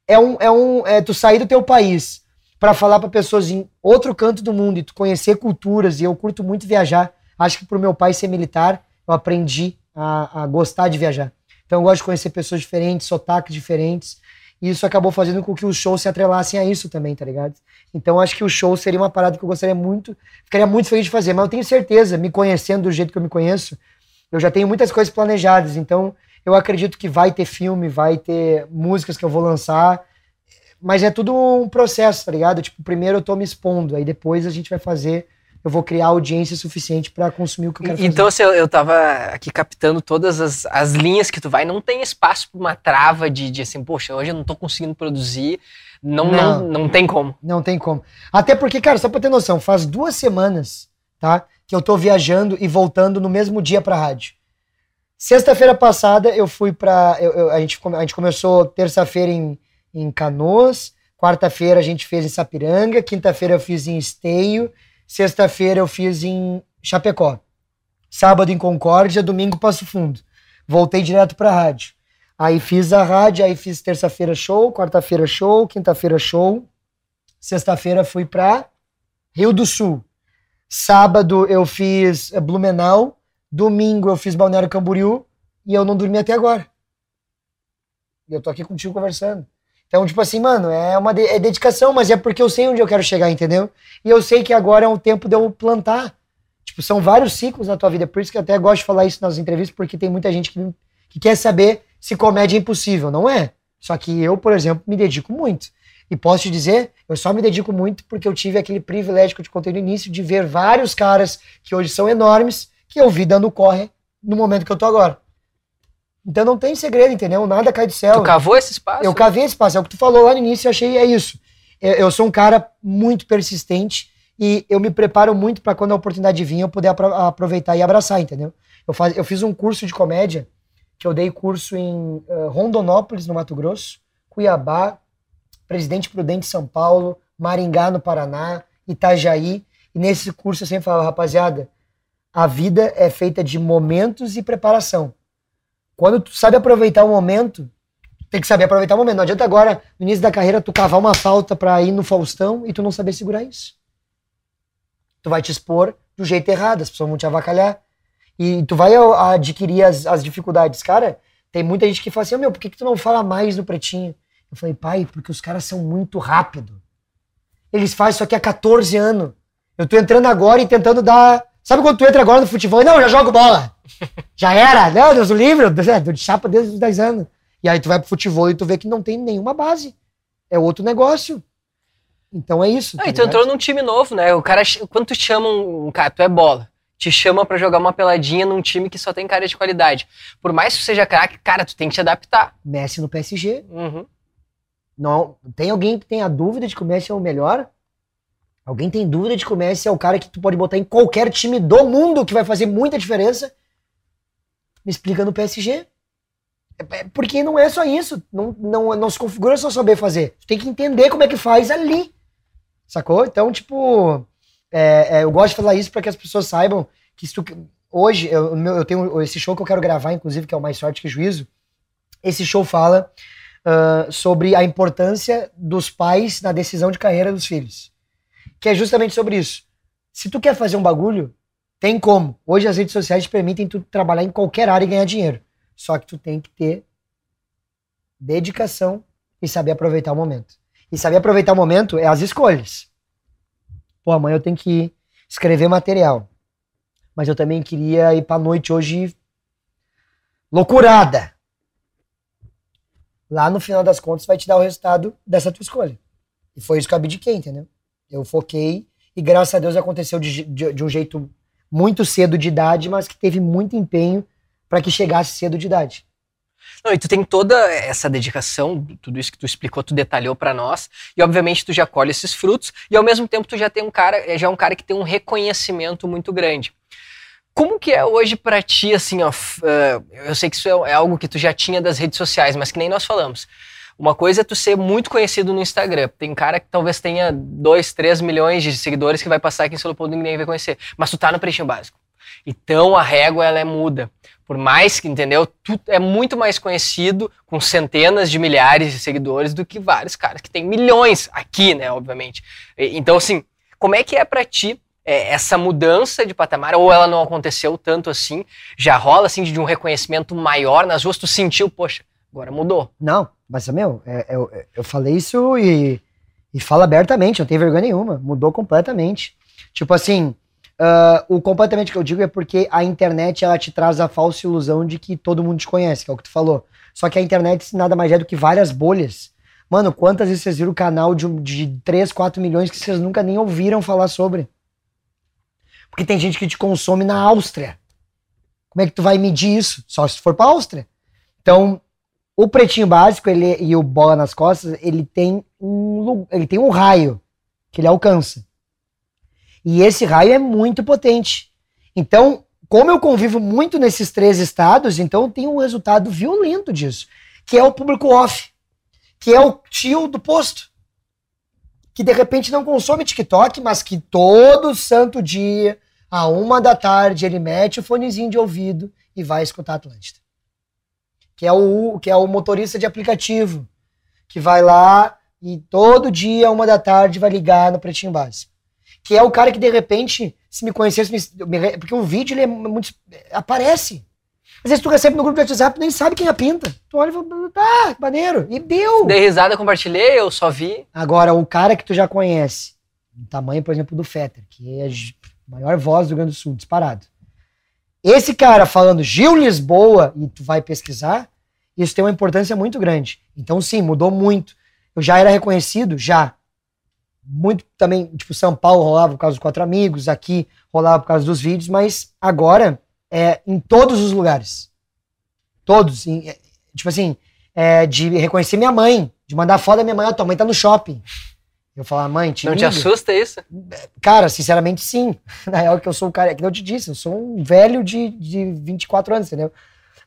é um. É um é tu sair do teu país pra falar pra pessoas em outro canto do mundo e tu conhecer culturas. E eu curto muito viajar. Acho que pro meu pai ser militar, eu aprendi a, a gostar de viajar. Então eu gosto de conhecer pessoas diferentes, sotaques diferentes. E isso acabou fazendo com que os shows se atrelassem a isso também, tá ligado? Então acho que o show seria uma parada que eu gostaria muito, ficaria muito feliz de fazer. Mas eu tenho certeza, me conhecendo do jeito que eu me conheço, eu já tenho muitas coisas planejadas. Então eu acredito que vai ter filme, vai ter músicas que eu vou lançar. Mas é tudo um processo, tá ligado? Tipo, primeiro eu tô me expondo, aí depois a gente vai fazer, eu vou criar audiência suficiente pra consumir o que eu quero fazer. Então, eu, eu tava aqui captando todas as, as linhas que tu vai, não tem espaço pra uma trava de, de assim, poxa, hoje eu não tô conseguindo produzir, não, não. Não. Não, tem como. Não tem como. Até porque, cara, só pra ter noção, faz duas semanas, tá? Que eu tô viajando e voltando no mesmo dia pra rádio. Sexta-feira passada eu fui pra. eu- eu- a, gente, a gente começou terça-feira em, em Canoas, quarta-feira a gente fez em Sapiranga, quinta-feira eu fiz em Esteio, sexta-feira eu fiz em Chapecó. Sábado em Concórdia, domingo Passo Fundo. Voltei direto pra rádio. Aí fiz a rádio, aí fiz terça-feira show, quarta-feira show, quinta-feira show. Sexta-feira fui pra Rio do Sul. Sábado eu fiz eh, Blumenau. Domingo eu fiz Balneário Camboriú. E eu não dormi até agora. E eu tô aqui contigo conversando. Então, tipo assim, mano, é uma de- é dedicação, mas é porque eu sei onde eu quero chegar, entendeu? E eu sei que agora é um tempo de eu plantar. Tipo, são vários ciclos na tua vida. Por isso que eu até gosto de falar isso nas entrevistas, porque tem muita gente que, que quer saber se comédia é impossível. Não é. Só que eu, por exemplo, me dedico muito. E posso te dizer, eu só me dedico muito porque eu tive aquele privilégio que eu te contei no início de ver vários caras que hoje são enormes, que eu vi dando corre no momento que eu tô agora. Então não tem segredo, entendeu? Nada cai do céu. Tu cavou esse espaço? Eu cavei esse espaço. É o que tu falou lá no início, eu achei é isso. Eu, eu sou um cara muito persistente e eu me preparo muito para quando a oportunidade vir eu poder apro- aproveitar e abraçar, entendeu? Eu, faz, eu fiz um curso de comédia, que eu dei curso em eh, Rondonópolis, no Mato Grosso, Cuiabá, Presidente Prudente, São Paulo, Maringá, no Paraná, Itajaí. E nesse curso eu sempre falava, rapaziada, a vida é feita de momentos e preparação. Quando tu sabe aproveitar o momento, tem que saber aproveitar o momento. Não adianta agora, no início da carreira, tu cavar uma falta pra ir no Faustão e tu não saber segurar isso. Tu vai te expor do jeito errado, as pessoas vão te avacalhar. E tu vai adquirir as, as dificuldades. Cara, tem muita gente que fala assim, "Ô, meu, por que, que tu não fala mais no pretinho? Eu falei, pai, porque os caras são muito rápido. Eles fazem isso aqui há 14 anos. Eu tô entrando agora e tentando dar. Sabe quando tu entra agora no futebol e não, já jogo bola. Já era, não, Deus do eu tô de chapa desde os 10 anos. E aí tu vai pro futebol e tu vê que não tem nenhuma base. É outro negócio. Então é isso. Ah, tá e tu entrou num time novo, né? O cara, quando tu chama um, um cara, tu é bola, te chama pra jogar uma peladinha num time que só tem cara de qualidade. Por mais que tu seja craque, cara, tu tem que te adaptar. Messi no PSG. Uhum. Não, tem alguém que tem a dúvida de que o Messi é o melhor? Alguém tem dúvida de que o Messi é o cara que tu pode botar em qualquer time do mundo que vai fazer muita diferença? Me explica no PSG. É- é Porque não é só isso. Não, não, não se configura só saber fazer. Tem que entender como é que faz ali. Sacou? Então, tipo, é, é, eu gosto de falar isso para que as pessoas saibam que tu, hoje eu, meu- eu tenho esse show que eu quero gravar, inclusive, que é o Mais Sorte que Juízo. Esse show fala ah, sobre a importância dos pais na decisão de carreira dos filhos. Que é justamente sobre isso. Se tu quer fazer um bagulho, tem como. Hoje as redes sociais te permitem tu trabalhar em qualquer área e ganhar dinheiro. Só que tu tem que ter dedicação e saber aproveitar o momento. E saber aproveitar o momento é as escolhas. Pô, amanhã eu tenho que escrever material. Mas eu também queria ir pra noite hoje loucurada. Lá no final das contas vai te dar o resultado dessa tua escolha. E foi isso que eu abdiquei, entendeu? Eu foquei e graças a Deus aconteceu de, de- de um jeito muito cedo de idade, mas que teve muito empenho para que chegasse cedo de idade. Não, e tu tem toda essa dedicação, tudo isso que tu explicou, tu detalhou pra nós, e obviamente tu já colhe esses frutos, e ao mesmo tempo tu já tem um cara, é, já é um cara que tem um reconhecimento muito grande. Como que é hoje pra ti, assim, ó, eh, eu sei que isso é, é algo que tu já tinha das redes sociais, mas que nem nós falamos. Uma coisa é tu ser muito conhecido no Instagram. Tem cara que talvez tenha 2, 3 milhões de seguidores que vai passar aqui em São Leopoldo e ninguém vai conhecer. Mas tu tá no Pretinho Básico. Então a régua ela é muda. Por mais que, entendeu? Tu é muito mais conhecido com centenas de milhares de seguidores do que vários caras que têm milhões aqui, né? Obviamente. Então, assim, como é que é pra ti é, essa mudança de patamar? Ou ela não aconteceu tanto assim? Já rola, assim, de um reconhecimento maior nas ruas? Tu sentiu, poxa, agora mudou. Não, mas, meu, é- é- eu, falei isso e, e falo abertamente, não tem vergonha nenhuma. Mudou completamente. Tipo assim, ah, o completamente que eu digo é porque a internet ela te traz a falsa ilusão de que todo mundo te conhece, que é o que tu falou. Só que a internet nada mais é do que várias bolhas. Mano, quantas vezes vocês viram o canal de, de 3, 4 milhões que vocês nunca nem ouviram falar sobre? Porque tem gente que te consome na Áustria. Como é que tu vai medir isso? Só se for pra Áustria. Então, o pretinho básico ele, e o bola nas costas, ele tem um ele tem um raio que ele alcança. E esse raio é muito potente. Então, como eu convivo muito nesses três estados, então tem um resultado violento disso, que é o público off, que é o tio do posto, que de repente não consome TikTok, mas que todo santo dia, a uma da tarde, ele mete o fonezinho de ouvido e vai escutar Atlântida que é o que é o motorista de aplicativo, que vai lá e todo dia, uma da tarde, vai ligar no Pretinho Básico. Que é o cara que, de repente, se me conhecesse, me- porque o vídeo, ele é muito... aparece. Às vezes tu recebe no grupo de WhatsApp, nem sabe quem é a pinta. Tu olha e fala, tá, maneiro, e deu. Dei risada, compartilhei, eu só vi. Agora, o cara que tu já conhece, o tamanho, por exemplo, do Fetter, que é a maior voz do Rio Grande do Sul, disparado. Esse cara falando Gil Lisboa, e tu vai pesquisar, isso tem uma importância muito grande. Então, sim, mudou muito. Eu já era reconhecido, já. Muito também, tipo, São Paulo rolava por causa dos quatro amigos, aqui rolava por causa dos vídeos, mas agora é em todos os lugares. Todos. em- é, tipo assim, é, de reconhecer minha mãe, de mandar foto da minha mãe, ó, tua mãe tá no shopping. Eu falar, mãe, te Não te liga." assusta isso? Cara, sinceramente, sim. Na real, que eu sou o cara, que eu te disse, eu sou um velho de, de 24 anos, entendeu?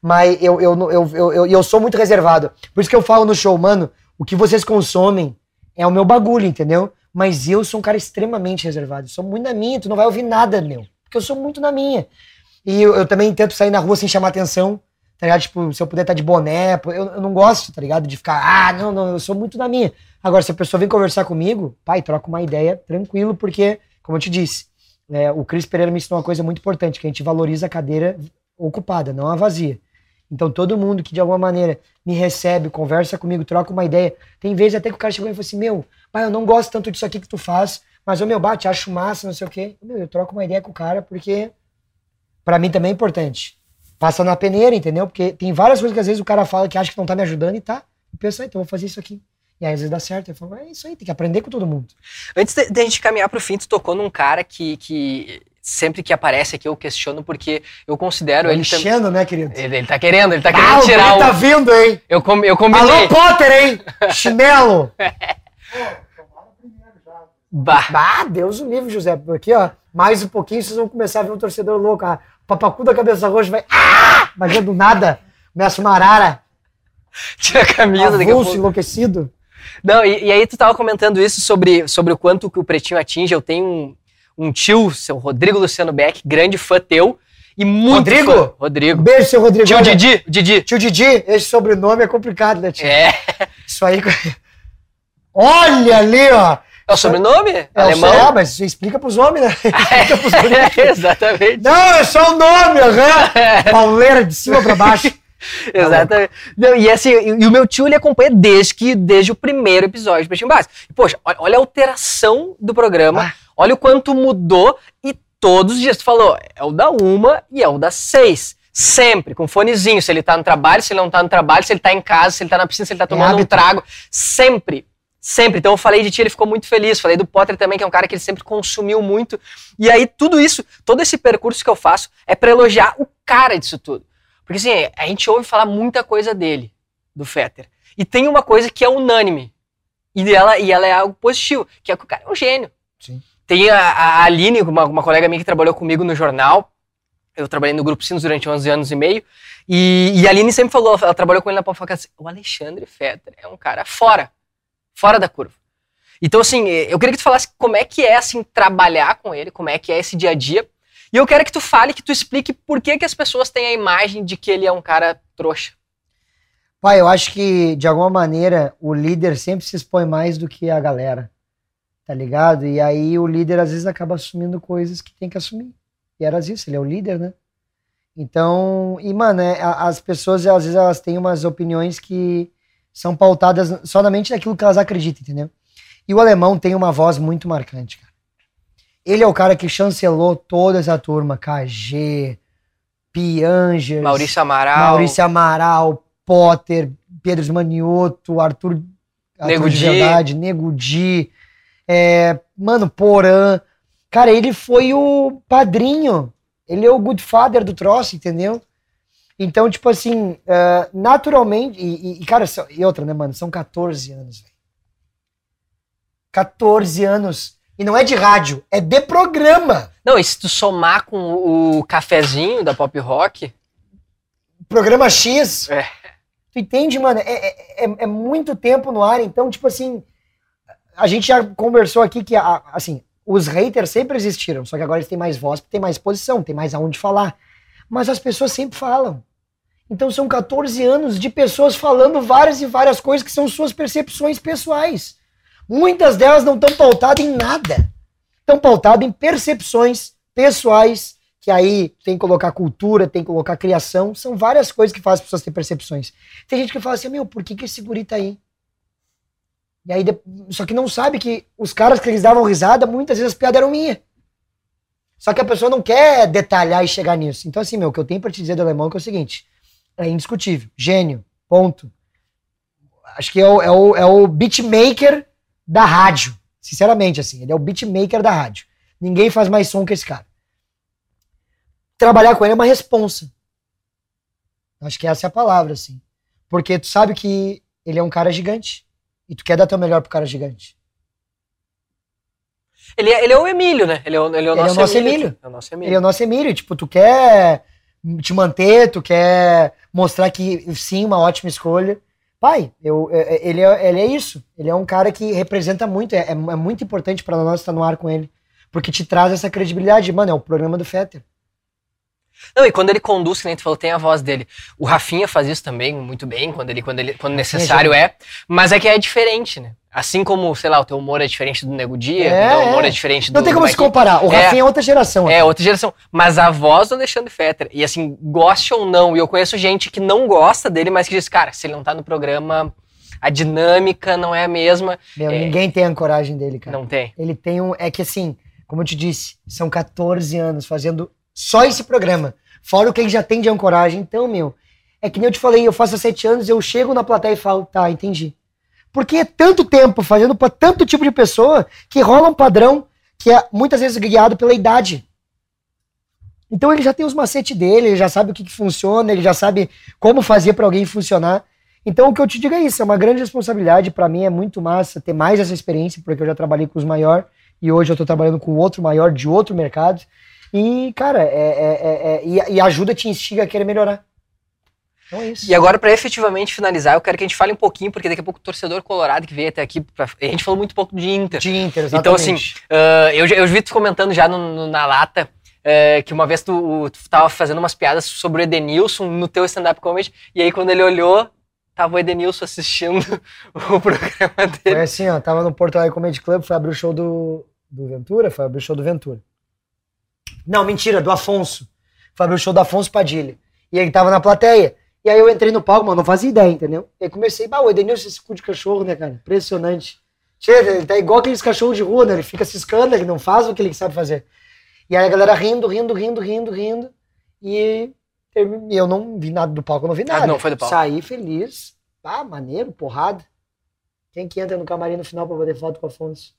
Mas eu, eu, eu, eu, eu, eu, sou muito reservado. Por isso que eu falo no show, mano, o que vocês consomem é o meu bagulho, entendeu? Mas eu sou um cara extremamente reservado. Sou muito na minha, tu não vai ouvir nada meu. Porque eu sou muito na minha. E eu, eu também tento sair na rua sem chamar atenção, tá ligado? Tipo, se eu puder estar de boné, eu, eu não gosto, tá ligado? De ficar, ah, não, não, eu sou muito na minha. Agora, se a pessoa vem conversar comigo, pai, troca uma ideia tranquilo, porque, como eu te disse, é, o Cris Pereira me ensinou uma coisa muito importante, que a gente valoriza a cadeira ocupada, não a vazia. Então, todo mundo que de alguma maneira me recebe, conversa comigo, troca uma ideia. Tem vezes até que o cara chegou e falou assim: Meu, pai, eu não gosto tanto disso aqui que tu faz, mas o meu bate, acho massa, não sei o quê. Meu, eu troco uma ideia com o cara, porque pra mim também é importante. Passa na peneira, entendeu? Porque tem várias coisas que às vezes o cara fala que acha que não tá me ajudando e tá. Eu penso, ah, então vou fazer isso aqui. E aí às vezes dá certo. Eu falo, é isso aí, tem que aprender com todo mundo. Antes de, de a gente caminhar pro fim, tu tocou num cara que, que sempre que aparece aqui eu questiono, porque eu considero ele também. Enchendo, né, querido? Ele, ele tá querendo, ele tá Ah, querendo o tirar guri o. tá vindo, hein? Eu, com, eu combinei. Alô, Potter, hein? Chinelo! Bah. Ah, Deus o livre, José. Aqui, ó, mais um pouquinho vocês vão começar a ver um torcedor louco. Ah, o papacu da cabeça roxa vai. Ah! Do nada. Começa uma arara. Tira a camisa daqui a pouco. enlouquecido. Não, e, e aí tu tava comentando isso sobre, sobre o quanto que o Pretinho atinge. Eu tenho um, um tio, seu Rodrigo Luciano Beck, grande fã teu. E muito Rodrigo? fã. Um Rodrigo. beijo, seu Rodrigo. Tio Olha, Didi, Didi. Tio Didi, esse sobrenome é complicado, né, tio? É. Isso aí. Olha ali, ó. É o sobrenome? É, Alemão? É, mas você explica pros homens, né? Explica pros guris. Exatamente. Não, é só o nome, aham. Pauleira de cima pra baixo. Exatamente. Não, e assim, e, o meu tio ele acompanha desde que desde o primeiro episódio do Pretinho Básico. Poxa, olha, olha a alteração do programa, Ah. Olha o quanto mudou e todos os dias tu falou, é o da uma e é o das seis. Sempre, com fonezinho, se ele tá no trabalho, se ele não tá no trabalho, se ele tá em casa, se ele tá na piscina, se ele tá tomando um hábito. trago. Sempre. Sempre. Então eu falei de ti, ele ficou muito feliz. Falei do Potter também, que é um cara que ele sempre consumiu muito. E aí, tudo isso, todo esse percurso que eu faço é pra elogiar o cara disso tudo. Porque assim, a gente ouve falar muita coisa dele, do Fetter. E tem uma coisa que é unânime. E ela, e ela é algo positivo, que é que o cara é um gênio. Sim. Tem a, a Aline, uma, uma colega minha que trabalhou comigo no jornal. Eu trabalhei no Grupo Sinos durante 11 anos e meio. E, e a Aline sempre falou, ela trabalhou com ele na Palfoca, assim, o Alexandre Fetter é um cara fora, fora da curva. Então, assim, eu queria que tu falasse como é que é, assim, trabalhar com ele, como é que é esse dia a dia. E eu quero que tu fale, que tu explique por que, que as pessoas têm a imagem de que ele é um cara trouxa. Pai, eu acho que, de alguma maneira, o líder sempre se expõe mais do que a galera. Tá ligado? E aí o líder, às vezes, acaba assumindo coisas que tem que assumir. E era isso, ele é o líder, né? Então, e, mano, é, as pessoas, às vezes, elas têm umas opiniões que são pautadas somente naquilo que elas acreditam, entendeu? E o alemão tem uma voz muito marcante, cara. Ele é o cara que chancelou toda essa turma, KG, Piangers, Maurício Amaral. Maurício Amaral, Potter, Pedro Manioto, Arthur, Arthur Nego de. Verdade, Nego Di, é, mano, Porã. Cara, ele foi o padrinho. Ele é o good father do troço, entendeu? Então, tipo assim, é, naturalmente. E, e- cara, e outra, né, mano? São 14 anos, velho. 14 anos. E não é de rádio, é de programa. Não, e se tu somar com o, o cafezinho da pop rock, Programa X. É. Tu entende, mano? É, é, é- é muito tempo no ar, então, tipo assim, a gente já conversou aqui que, assim, os haters sempre existiram, só que agora eles têm mais voz, tem mais posição, tem mais aonde falar. Mas as pessoas sempre falam. Então são 14 anos de pessoas falando várias e várias coisas que são suas percepções pessoais. Muitas delas não estão pautadas em nada. Estão pautadas em percepções pessoais, que aí tem que colocar cultura, tem que colocar criação. São várias coisas que fazem as pessoas terem percepções. Tem gente que fala assim, meu, por que, que esse guri tá aí? E aí, só que não sabe que os caras que eles davam risada, muitas vezes as piadas eram minhas. Só que a pessoa não quer detalhar e chegar nisso. Então, assim, meu, o que eu tenho pra te dizer do alemão é, é o seguinte: é indiscutível. Gênio. Ponto. Acho que é o, é o, é o beatmaker da rádio. Sinceramente, assim. Ele é o beatmaker da rádio. Ninguém faz mais som que esse cara. Trabalhar com ele é uma responsa. Acho que essa é a palavra, assim. Porque tu sabe que ele é um cara gigante. E tu quer dar teu melhor pro cara gigante. ele é, ele é o Emílio, né? Ele é o, ele é o Ele é o nosso, nosso Emílio. Emílio. É o nosso Ele é Emílio. o nosso Emílio. Tipo, tu quer te manter, tu quer mostrar que sim, uma ótima escolha. Pai, eu, é- é- ele, é, ele é isso. Ele é um cara que representa muito. É, é- é muito importante pra nós estar no ar com ele. Porque te traz essa credibilidade. Mano, é o programa do Fetter. Não, e quando ele conduz, que nem tu falou, tem a voz dele. O Rafinha faz isso também muito bem, quando, ele, quando, ele, quando necessário é. Mas é que é diferente, né? Assim como, sei lá, o teu humor é diferente do Nego Dia, É, o teu humor é. é diferente do Não tem como se comparar. O É. Rafinha é outra geração. É, outra geração. Mas a voz do Alexandre Fetter, e assim, goste ou não, e eu conheço gente que não gosta dele, mas que diz, cara, se ele não tá no programa, a dinâmica não é a mesma. Meu, É. ninguém tem a coragem dele, cara. Não tem. Ele tem um. É que assim, como eu te disse, são 14 anos fazendo só esse programa. Fora o que ele já tem de ancoragem. Então, meu, é que nem eu te falei, eu faço há 7 anos, eu chego na plateia e falo, tá, entendi. Porque é tanto tempo fazendo pra tanto tipo de pessoa que rola um padrão que é muitas vezes guiado pela idade. Então ele já tem os macetes dele, ele já sabe o que, que funciona, ele já sabe como fazer pra alguém funcionar. Então o que eu te digo é isso, é uma grande responsabilidade pra mim, é muito massa ter mais essa experiência, porque eu já trabalhei com os maiores e hoje eu tô trabalhando com outro maior de outro mercado. E, cara, é, é- é- é- e, e ajuda te instiga a querer melhorar. Então é isso. E agora, pra efetivamente finalizar, eu quero que a gente fale um pouquinho, porque daqui a pouco o torcedor colorado que veio até aqui, pra- a gente falou muito pouco de Inter. De Inter, Então, assim, exatamente. Ah, eu, eu vi tu comentando já no- no- na lata eh, que uma vez tu, tu tava fazendo umas piadas sobre o Edenilson no teu stand-up comedy, e aí quando ele olhou, tava o Edenilson assistindo o programa Foi dele. assim, ó, tava no Porto Alegre Comedy Club, foi abrir o show do, do Ventura, foi abrir o show do Ventura. Não, mentira, do Afonso. Foi abrir o show do Afonso Padilha. E ele tava na plateia. E aí eu entrei no palco, mano, não fazia ideia, entendeu? E aí comecei, bah, o Edenilson, esse cu de cachorro, né, cara? Impressionante. Ele tá igual aqueles cachorros de rua, né? Ele fica ciscando, ele não faz o que ele sabe fazer. E aí a galera rindo, rindo, rindo, rindo, rindo. E eu não vi nada do palco, eu não vi nada. Ah, não foi do palco. Saí feliz. Ah, maneiro, porrada. Quem que entra no camarim no final pra bater foto com o Afonso?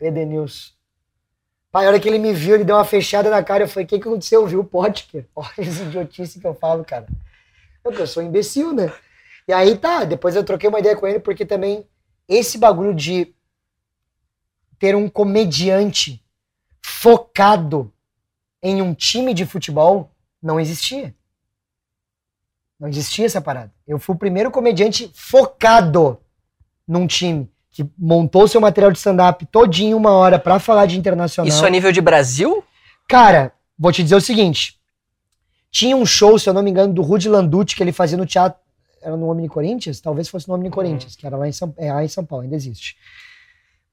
Edenilson. Pai, a hora que ele me viu, ele deu uma fechada na cara. Eu falei, o que, que aconteceu? Viu o Potker? Olha esse idiotice que eu falo, cara. Que eu sou imbecil, né? E aí tá, depois eu troquei uma ideia com ele, porque também esse bagulho de ter um comediante focado em um time de futebol não existia. Não existia essa parada. Eu fui o primeiro comediante focado num time que montou seu material de stand-up todinho uma hora pra falar de internacional. Isso a nível de Brasil? Cara, vou te dizer o seguinte. Tinha um show, se eu não me engano, do Rudy Landucci que ele fazia no teatro. Era no Omni Corinthians? Talvez fosse no Omni Corinthians, que era lá em São, é, lá em São Paulo, ainda existe.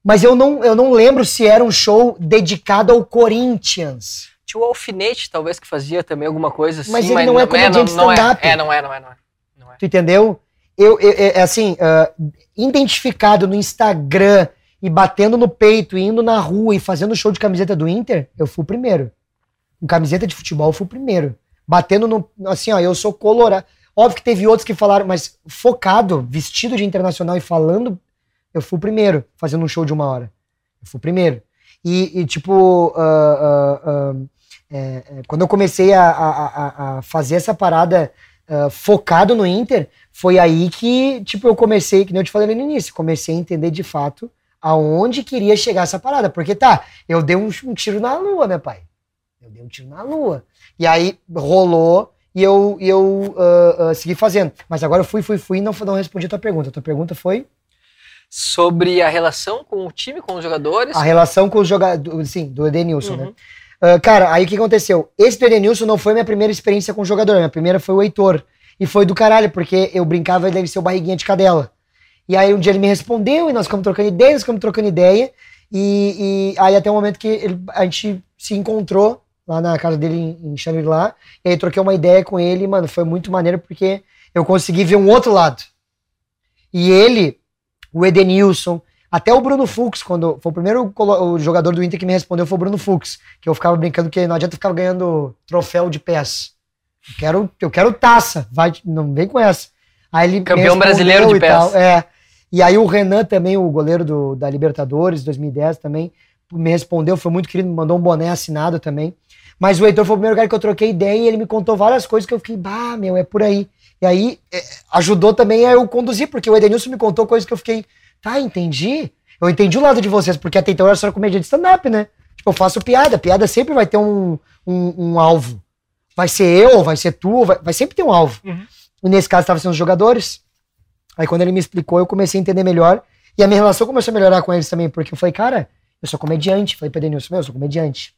Mas eu não, eu não lembro se era um show dedicado ao Corinthians. Tinha o Alfinete, talvez, que fazia também alguma coisa assim. Mas ele não é comediante não, não é. stand-up. É, não é, não é, não é. Não é. Tu entendeu? Eu, eu- é, é assim, ah, identificado no Instagram e batendo no peito, e indo na rua e fazendo show de camiseta do Inter, eu fui o primeiro. Com camiseta de futebol, eu fui o primeiro. Batendo no. Assim, ó, eu sou colorado. Óbvio que teve outros que falaram, mas focado, vestido de internacional e falando, eu fui o primeiro, fazendo um show de uma hora. Eu fui o primeiro. E, e, tipo, ah, ah, ah, é, quando eu comecei a, a- a- a fazer essa parada focado no Inter, foi aí que, tipo, eu comecei, que nem eu te falei no início, comecei a entender de fato aonde queria chegar essa parada. Porque tá, eu dei um, um tiro na lua, né, pai? Eu dei um tiro na lua. E aí rolou e eu, e eu ah, ah, segui fazendo. Mas agora eu fui, fui, fui e não, não respondi a tua pergunta. A tua pergunta foi Sobre a relação com o time, com os jogadores. a relação com os jogadores, sim, do Edenilson, né? Uhum. Ah, cara, aí o que aconteceu? Esse do Edenilson não foi minha primeira experiência com jogador, minha primeira foi o Heitor. E foi do caralho, porque eu brincava dele ser o barriguinha de cadela. E aí um dia ele me respondeu e nós ficamos trocando ideia, nós ficamos trocando ideia. E, e aí até o momento que ele- a gente se encontrou lá na casa dele em, em Shangri-La. E aí troquei uma ideia com ele, e, mano, foi muito maneiro porque eu consegui ver um outro lado. E ele, o Edenilson, até o Bruno Fux, quando foi o primeiro o jogador do Inter que me respondeu foi o Bruno Fux, que eu ficava brincando que não adianta ficar ganhando troféu de pés. Eu quero, eu quero taça, vai, não vem com essa. Aí ele Campeão brasileiro de pés. tal, é. E aí o Renan também, o goleiro do, da Libertadores 2010 também, me respondeu, foi muito querido, me mandou um boné assinado também. Mas o Heitor foi o primeiro cara que eu troquei ideia e ele me contou várias coisas que eu fiquei, bah, meu, é por aí. E aí é, ajudou também a eu conduzir, porque o Edenilson me contou coisas que eu fiquei, tá, entendi. Eu entendi o lado de vocês, porque até então eu era só comédia de stand-up, né? Tipo, eu faço piada, piada sempre vai ter um, um, um alvo. Vai ser eu, vai ser tu, vai, vai sempre ter um alvo. Uhum. E nesse caso estavam sendo os jogadores. Aí quando ele me explicou, eu comecei a entender melhor. E a minha relação começou a melhorar com eles também, porque eu falei, cara, eu sou comediante. Falei pra Edenilson, meu, eu sou comediante.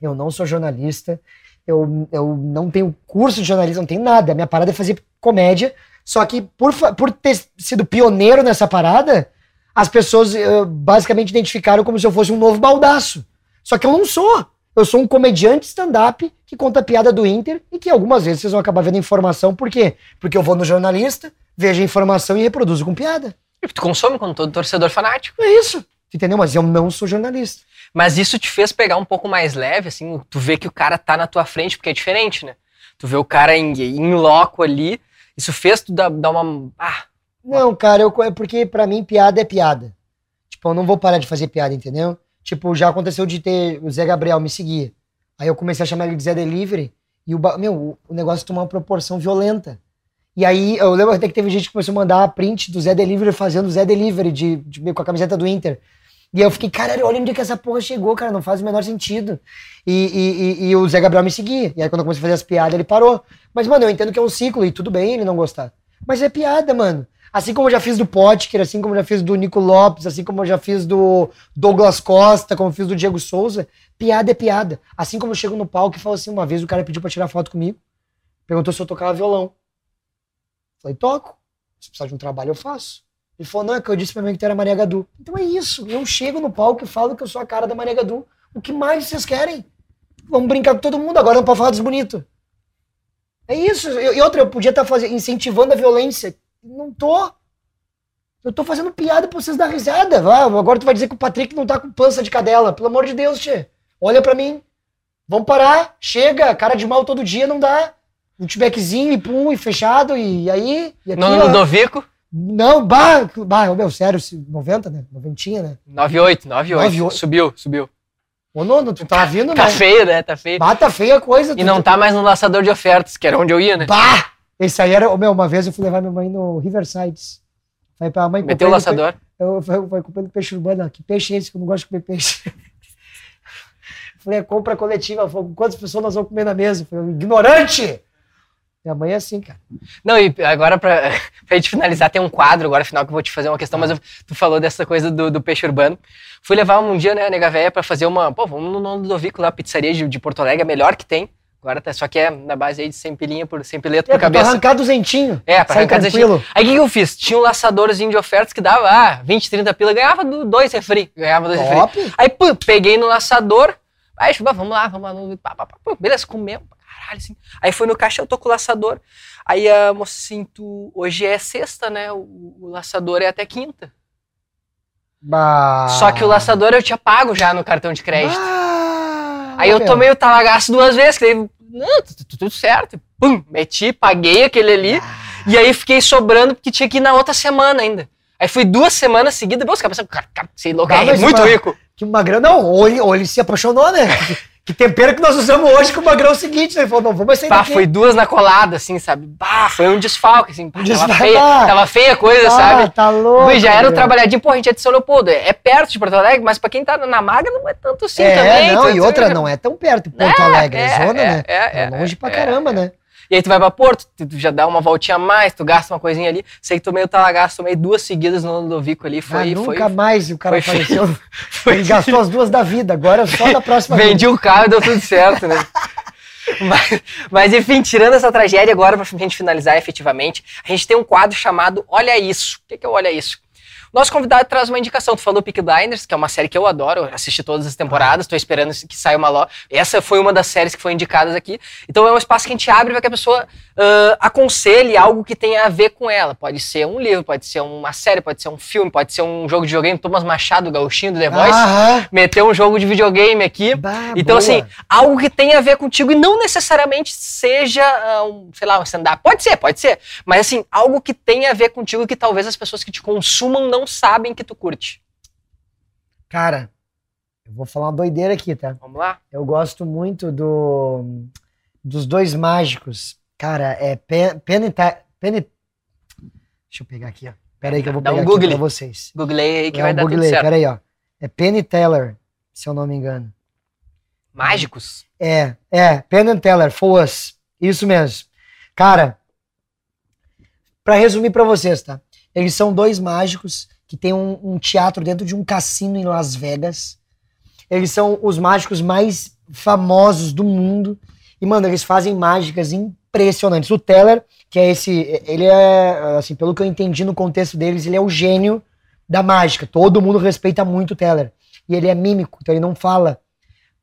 Eu não sou jornalista. Eu, eu não tenho curso de jornalismo, não tenho nada. A minha parada é fazer comédia. Só que por, por ter sido pioneiro nessa parada, as pessoas eh, basicamente identificaram como se eu fosse um novo baldaço. Só que eu não sou. Eu sou um comediante stand-up que conta piada do Inter e que algumas vezes vocês vão acabar vendo informação. Por quê? Porque eu vou no jornalista, vejo a informação e reproduzo com piada. E tu consome como todo torcedor fanático. É isso. Entendeu? Mas eu não sou jornalista. Mas isso te fez pegar um pouco mais leve, assim, tu vê que o cara tá na tua frente, porque é diferente, né? Tu vê o cara em, em loco ali, isso fez tu dar, dar uma... Ah, Não, cara, eu, é porque pra mim piada é piada. Tipo, eu não vou parar de fazer piada, entendeu? Tipo, já aconteceu de ter o Zé Gabriel me seguir. Aí eu comecei a chamar ele de Zé Delivery e o, meu, o- negócio tomou uma proporção violenta. E aí eu lembro até que teve gente que começou a mandar print do Zé Delivery fazendo Zé Delivery de, de- com a camiseta do Inter. E eu fiquei, caralho, olha onde que essa porra chegou, cara, não faz o menor sentido. E, e, e, e o Zé Gabriel me seguia. E aí quando eu comecei a fazer as piadas, ele parou. Mas, mano, eu entendo que é um ciclo e tudo bem ele não gostar. Mas é piada, mano. Assim como eu já fiz do Potker, assim como eu já fiz do Nico Lopes, assim como eu já fiz do Douglas Costa, como eu fiz do Diego Souza, piada é piada. Assim como eu chego no palco e falo assim, uma vez o cara pediu pra tirar foto comigo, perguntou se eu tocava violão. Falei, toco. Se precisar de um trabalho, eu faço. Ele falou, não, é que eu disse pra mim que tu era Maria Gadu. Então é isso. Eu chego no palco e falo que eu sou a cara da Maria Gadu. O que mais vocês querem? Vamos brincar com todo mundo, agora não pode falar dos bonitos. É isso. E outra, eu podia estar fazendo, incentivando a violência. Não tô. Eu tô fazendo piada pra vocês dar risada. Ah, agora tu vai dizer que o Patrick não tá com pança de cadela. Pelo amor de Deus, tchê. Olha pra mim. Vamos parar. Chega. Cara de mal todo dia não dá. Um tibeczinho e pum, e fechado. E aí. E aqui, No ó. Ludovico, Não, bah, bah, meu, sério, se- 90, né? 90, né? 98, 98. 98. Subiu, subiu. Ô, Nono, tu tá vindo, Tá né? feio, né? Tá feio. Bata feia a coisa. E não tá mais no laçador de ofertas, que era onde eu ia, né? Bah! Esse aí era. Meu, uma vez eu fui levar minha mãe no Riverside. Falei pra mãe. Meteu o laçador. Eu, eu comprei peixe urbano. Que peixe é esse que eu não gosto de comer peixe? Falei, é compra coletiva. Falou, quantas pessoas nós vamos comer na mesa? Falei, ignorante! Minha mãe é assim, cara. Não, e agora pra, pra gente finalizar, tem um quadro agora final que eu vou te fazer uma questão, mas eu- tu falou dessa coisa do, do peixe urbano. Fui levar um dia, né, a Nega Véia pra fazer uma. Pô, vamos no no Ludovico lá, pizzaria de, de Porto Alegre, a melhor que tem. Agora tá, só que é na base aí de 100 pilinha por 100 pileto É, por pra cabeça. arrancar duzentinho. É, pra arrancar tranquilo. Aí o que, que eu fiz? Tinha um laçadorzinho de ofertas que dava ah, 20, 30 pila, ganhava do- dois refri. Ganhava dois refri. Top. Aí, pô, peguei no laçador. Aí, tipo, vamos lá, vamos lá. pá, pá, pá, pô, beleza, comemos. pra Caralho, assim. Aí foi no caixa, eu tô com o laçador. Aí a moça assim, tu, hoje é sexta, né? O, o laçador é até quinta. Bah. Só que o laçador eu tinha pago já no cartão de crédito. Ah, Aí eu tomei o talagaço duas vezes, que daí, não, tu- tu- tudo certo. Pum, meti, paguei aquele ali. E aí fiquei sobrando porque tinha que ir na outra semana ainda. Aí fui duas semanas seguidas, Deus, cara, cara, cara, esse louco Ah, é muito uma- rico. Que o Magrão, não, ou ele, ou ele se apaixonou, né? Que tempero que nós usamos hoje com o Magrão seguinte, né? Ele falou, não, vamos sair Bah, daqui. foi duas na colada, assim, sabe? Bah, foi um desfalque, assim. Bah, tava, feia, tava feia a coisa, ah, sabe? tá louco. Já era o meu. trabalhadinho, pô, a gente é de São Leopoldo. É perto de Porto Alegre, mas pra quem tá na magra não é tanto assim é, também. não, tu- e outra, não é tão perto, Porto É, Alegre, é, é, zona, é, né? é, É, longe pra é, caramba, é. né? E aí tu vai pra Porto, tu já dá uma voltinha a mais, tu gasta uma coisinha ali. Sei que tomei o talagaço, tomei duas seguidas no Ludovico ali, Ah, foi... foi nunca mais o cara foi- apareceu. foi- Ele gastou as duas da vida, agora é só da próxima Vendi o carro e deu tudo certo, né? mas, mas, enfim, tirando essa tragédia agora, pra gente finalizar efetivamente, a gente tem um quadro chamado Olha Isso. O que que é o Olha Isso? Nosso convidado traz uma indicação. Tu falou Peaky Blinders, que é uma série que eu adoro, assisti todas as temporadas, tô esperando que saia uma loja. Essa foi uma das séries que foi indicadas aqui. Então é um espaço que a gente abre para que a pessoa ah, aconselhe algo que tenha a ver com ela. Pode ser um livro, pode ser uma série, pode ser um filme, pode ser um jogo de videogame. Thomas Machado, gauchinho do The Voice, Aham. meteu um jogo de videogame aqui. Bah, Então, boa. assim, algo que tenha a ver contigo e não necessariamente seja ah, um, sei lá, um stand-up. Pode ser, pode ser. Mas, assim, algo que tenha a ver contigo que talvez as pessoas que te consumam não sabem que tu curte. Cara, eu vou falar uma doideira aqui, tá? Vamos lá? Eu gosto muito do dos dois mágicos. Cara, é Pen, Penn Ta- Penn e- Deixa eu pegar aqui, ó. Pera aí que eu vou Dá um pegar Google. aqui pra vocês. Googlei aí que É vai um dar tudo Google, certo. pera aí, ó. É Penn e Teller, se eu não me engano. Mágicos? É, é, Penn and Teller, For Us. Isso mesmo. Cara, pra resumir pra vocês, tá? Eles são dois mágicos que tem um, um teatro dentro de um cassino em Las Vegas. Eles são os mágicos mais famosos do mundo. E, mano, eles fazem mágicas impressionantes. O Teller, que é esse. Ele é, assim, pelo que eu entendi no contexto deles, ele é o gênio da mágica. Todo mundo respeita muito o Teller. E ele é mímico, então ele não fala.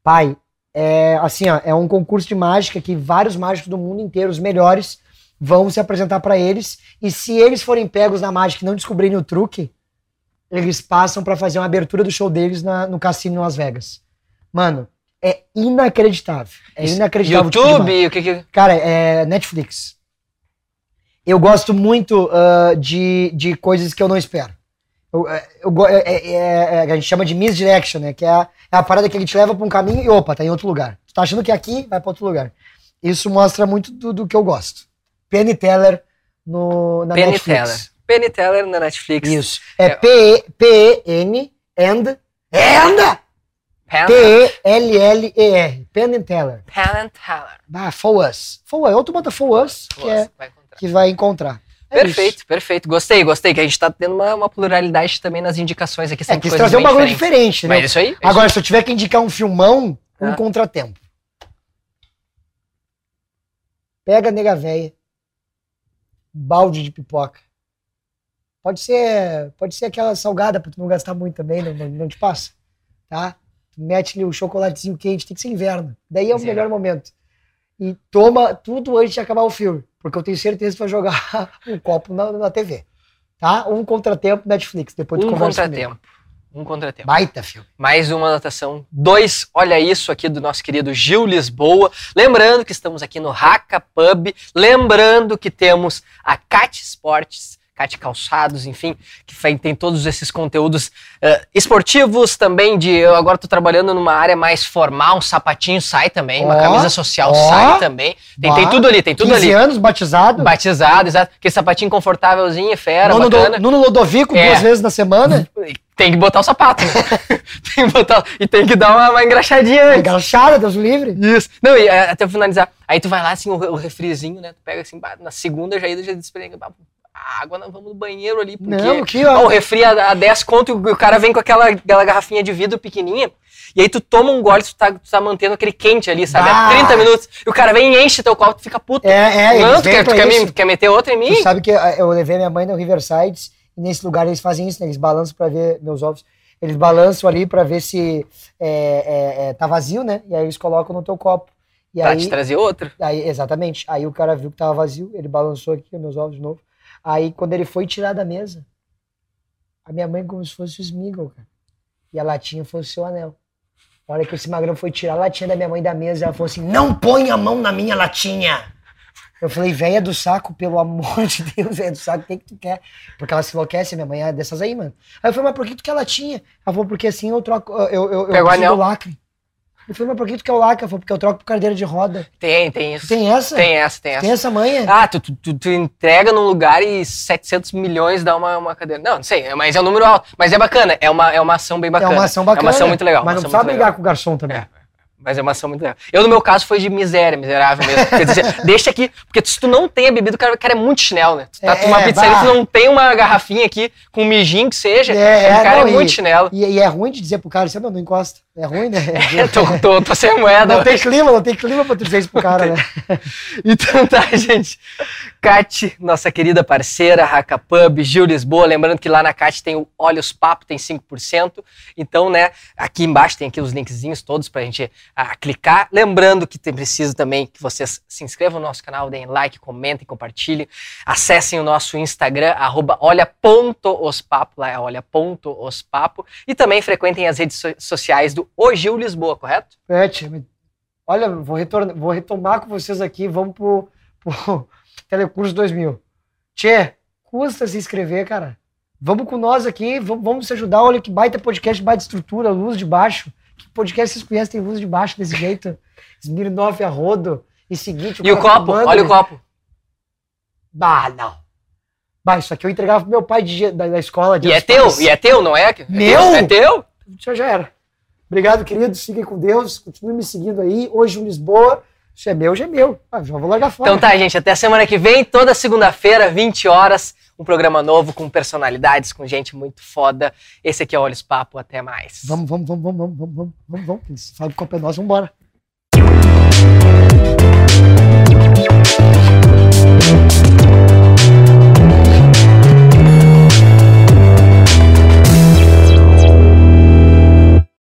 Pai, é assim, ó, é um concurso de mágica que vários mágicos do mundo inteiro, os melhores, vão se apresentar pra eles. E se eles forem pegos na mágica e não descobrirem o truque, eles passam pra fazer uma abertura do show deles na- no cassino em Las Vegas. Mano, é inacreditável. É inacreditável. o tipo. YouTube, o que que... Cara, é Netflix. Eu gosto muito ah, de, de coisas que eu não espero. Eu, é, eu go- é- é- é- a gente chama de misdirection, né? Que é a, é a parada que ele te leva pra um caminho e opa, tá em outro lugar. Tu tá achando que é aqui, vai pra outro lugar. Isso mostra muito do, do que eu gosto. Penny Teller no, na Penny Netflix. Teller. Penny Teller na Netflix. Isso. É É. P-E-N and And T-E-L-L-E-R. Penn and Teller. Penn and Teller. Ah, For Us. For Us. Ou tu bota For Us, que, é, Vai encontrar. que vai encontrar. É Perfeito, isso. perfeito. Gostei, gostei. Que a gente tá tendo uma, uma pluralidade também nas indicações aqui. É, quis trazer um bagulho diferentes. diferente, né? Mas isso aí. isso Agora, se eu tiver que indicar um filmão, um Ah. contratempo. Pega a nega véia, balde de pipoca. Pode ser, pode ser aquela salgada pra tu não gastar muito também, não, não, não te passa, tá? Tu mete ali o chocolatezinho quente, tem que ser inverno. Daí é o Sim. melhor momento. E toma tudo antes de acabar o filme, porque eu tenho certeza que tu vai jogar um copo na, na TV, tá? Um contratempo Netflix, depois tu um conversa contratempo. comigo. Um contratempo. Baita filme. Mais uma anotação. Dois, olha isso aqui do nosso querido Gil Lisboa. Lembrando que estamos aqui no Raca Pub. Lembrando que temos a Cat Esportes, Cat Calçados, enfim, que tem todos esses conteúdos eh, esportivos também. De eu agora estou trabalhando numa área mais formal, um sapatinho sai também, uma Ó, camisa social ó, sai também. Tem, tem bah, tudo ali, tem tudo 15 ali. anos, batizado. Batizado, exato. Aquele sapatinho confortávelzinho, fera, Nuno, bacana. Nuno Lodovico, É. duas vezes na semana. Tem que botar o sapato, né? tem que botar, e tem que dar uma, uma engraxadinha antes. Engraxada, Deus livre. Isso. Não, e é, até finalizar. Aí tu vai lá, assim, o, o refrizinho, né? Tu pega assim, na segunda já ida, já desprega. Água, vamos no banheiro ali, porque Não, aqui, ó, o refri a, a 10 conto e o, cara vem com aquela, aquela garrafinha de vidro pequenininha. E aí tu toma um gole, tu tá, tu tá mantendo aquele quente ali, sabe? Bah. Há 30 minutos. E o cara vem e enche teu copo, tu fica puto. É, é, Não, tu quer, tu quer, me, quer meter outra em mim? Tu sabe que eh, eu levei minha mãe no Riverside e nesse lugar eles fazem isso, né? Eles balançam pra ver meus ovos. Eles balançam ali pra ver se é, é, é, tá vazio, né? E aí eles colocam no teu copo. E Pra aí, te trazer outra. aí, exatamente. Aí o cara viu que tava vazio, ele balançou aqui meus ovos de novo. Aí quando ele foi tirar da mesa, a minha mãe como se fosse o Smiggle, cara. E a latinha foi o seu anel. A hora que esse magrão foi tirar a latinha da minha mãe da mesa, ela falou assim: não põe a mão na minha latinha. Eu falei, véia do saco, pelo amor de Deus, véia do saco, tem que tu quer. Porque ela se enlouquece, minha mãe é dessas aí, mano. Aí eu falei, mas por que tu quer latinha? Ela falou, porque assim eu troco, eu, eu, eu o preciso anel. lacre. Eu falei, mas por que tu quer o falou, porque eu troco por cadeira de roda. Tem, tem isso. Tem essa? Tem essa, tem essa. Tem essa manha? Ah, tu, tu, tu- entrega num lugar e 700 milhões dá uma, uma cadeira. Não, não sei, mas é um número alto. Mas é bacana, é uma, é uma ação bem bacana. É uma ação bacana. É uma ação muito legal. Mas não muito brigar com o garçom também. É, mas é uma ação muito legal. Eu, no meu caso, foi de miséria, miserável mesmo. Quer dizer, deixa aqui, porque se tu não tem a bebida, o cara, o cara é muito chinelo, né? Tu tá É, numa pizzaria, tu não tem uma garrafinha aqui com um mijinho que seja, É, o cara não, é e- muito chinelo. E, e é ruim de dizer pro cara, assim, não, não encosta. É ruim, né? É, tô, tô, tô sem moeda. Não tem clima, não tem clima pra tu dizer isso pro cara, né? Então tá, gente. Cat, nossa querida parceira, Raca Pub, Gil Lisboa. Lembrando que lá na Cat tem o Olhos Papo, tem 5%. Então, né, aqui embaixo tem aqui os linkzinhos todos pra gente ah, clicar. Lembrando que tem preciso também que vocês se inscrevam no nosso canal, deem like, comentem, compartilhem. Acessem o nosso Instagram, arroba olha.ospapo, lá é olha.ospapo. E também frequentem as redes so- sociais do O Gil Lisboa, correto? É, tia, mas- olha, vou, retornar, vou retomar com vocês aqui, vamos pro, pro Telecurso 2000. Tchê, custa se inscrever, cara. Vamos com nós aqui, vamos, vamos se ajudar. Olha que baita podcast, baita estrutura, luz de baixo. Que podcast vocês conhecem tem luz de baixo desse jeito? Smirnoff a rodo. E seguinte, E o copo, olha o copo. Bah, não. Bah, isso aqui eu entregava pro meu pai de da, da escola. Dia E é teu, Pais. e é teu, não é? Meu? É teu? Já, já era. Obrigado, queridos. Fiquem com Deus. Continue me seguindo aí. Hoje em Lisboa. Se é meu, já é meu. Ah, já vou largar fora. Então tá, gente, até semana que vem, toda segunda-feira, 20 horas, um programa novo com personalidades, com gente muito foda. Esse aqui é o Olhos Papo, até mais. Vamos, vamos, vamos, vamos, vamos, vamos, vamos, vamos. Sabe qual é nós, vamos embora.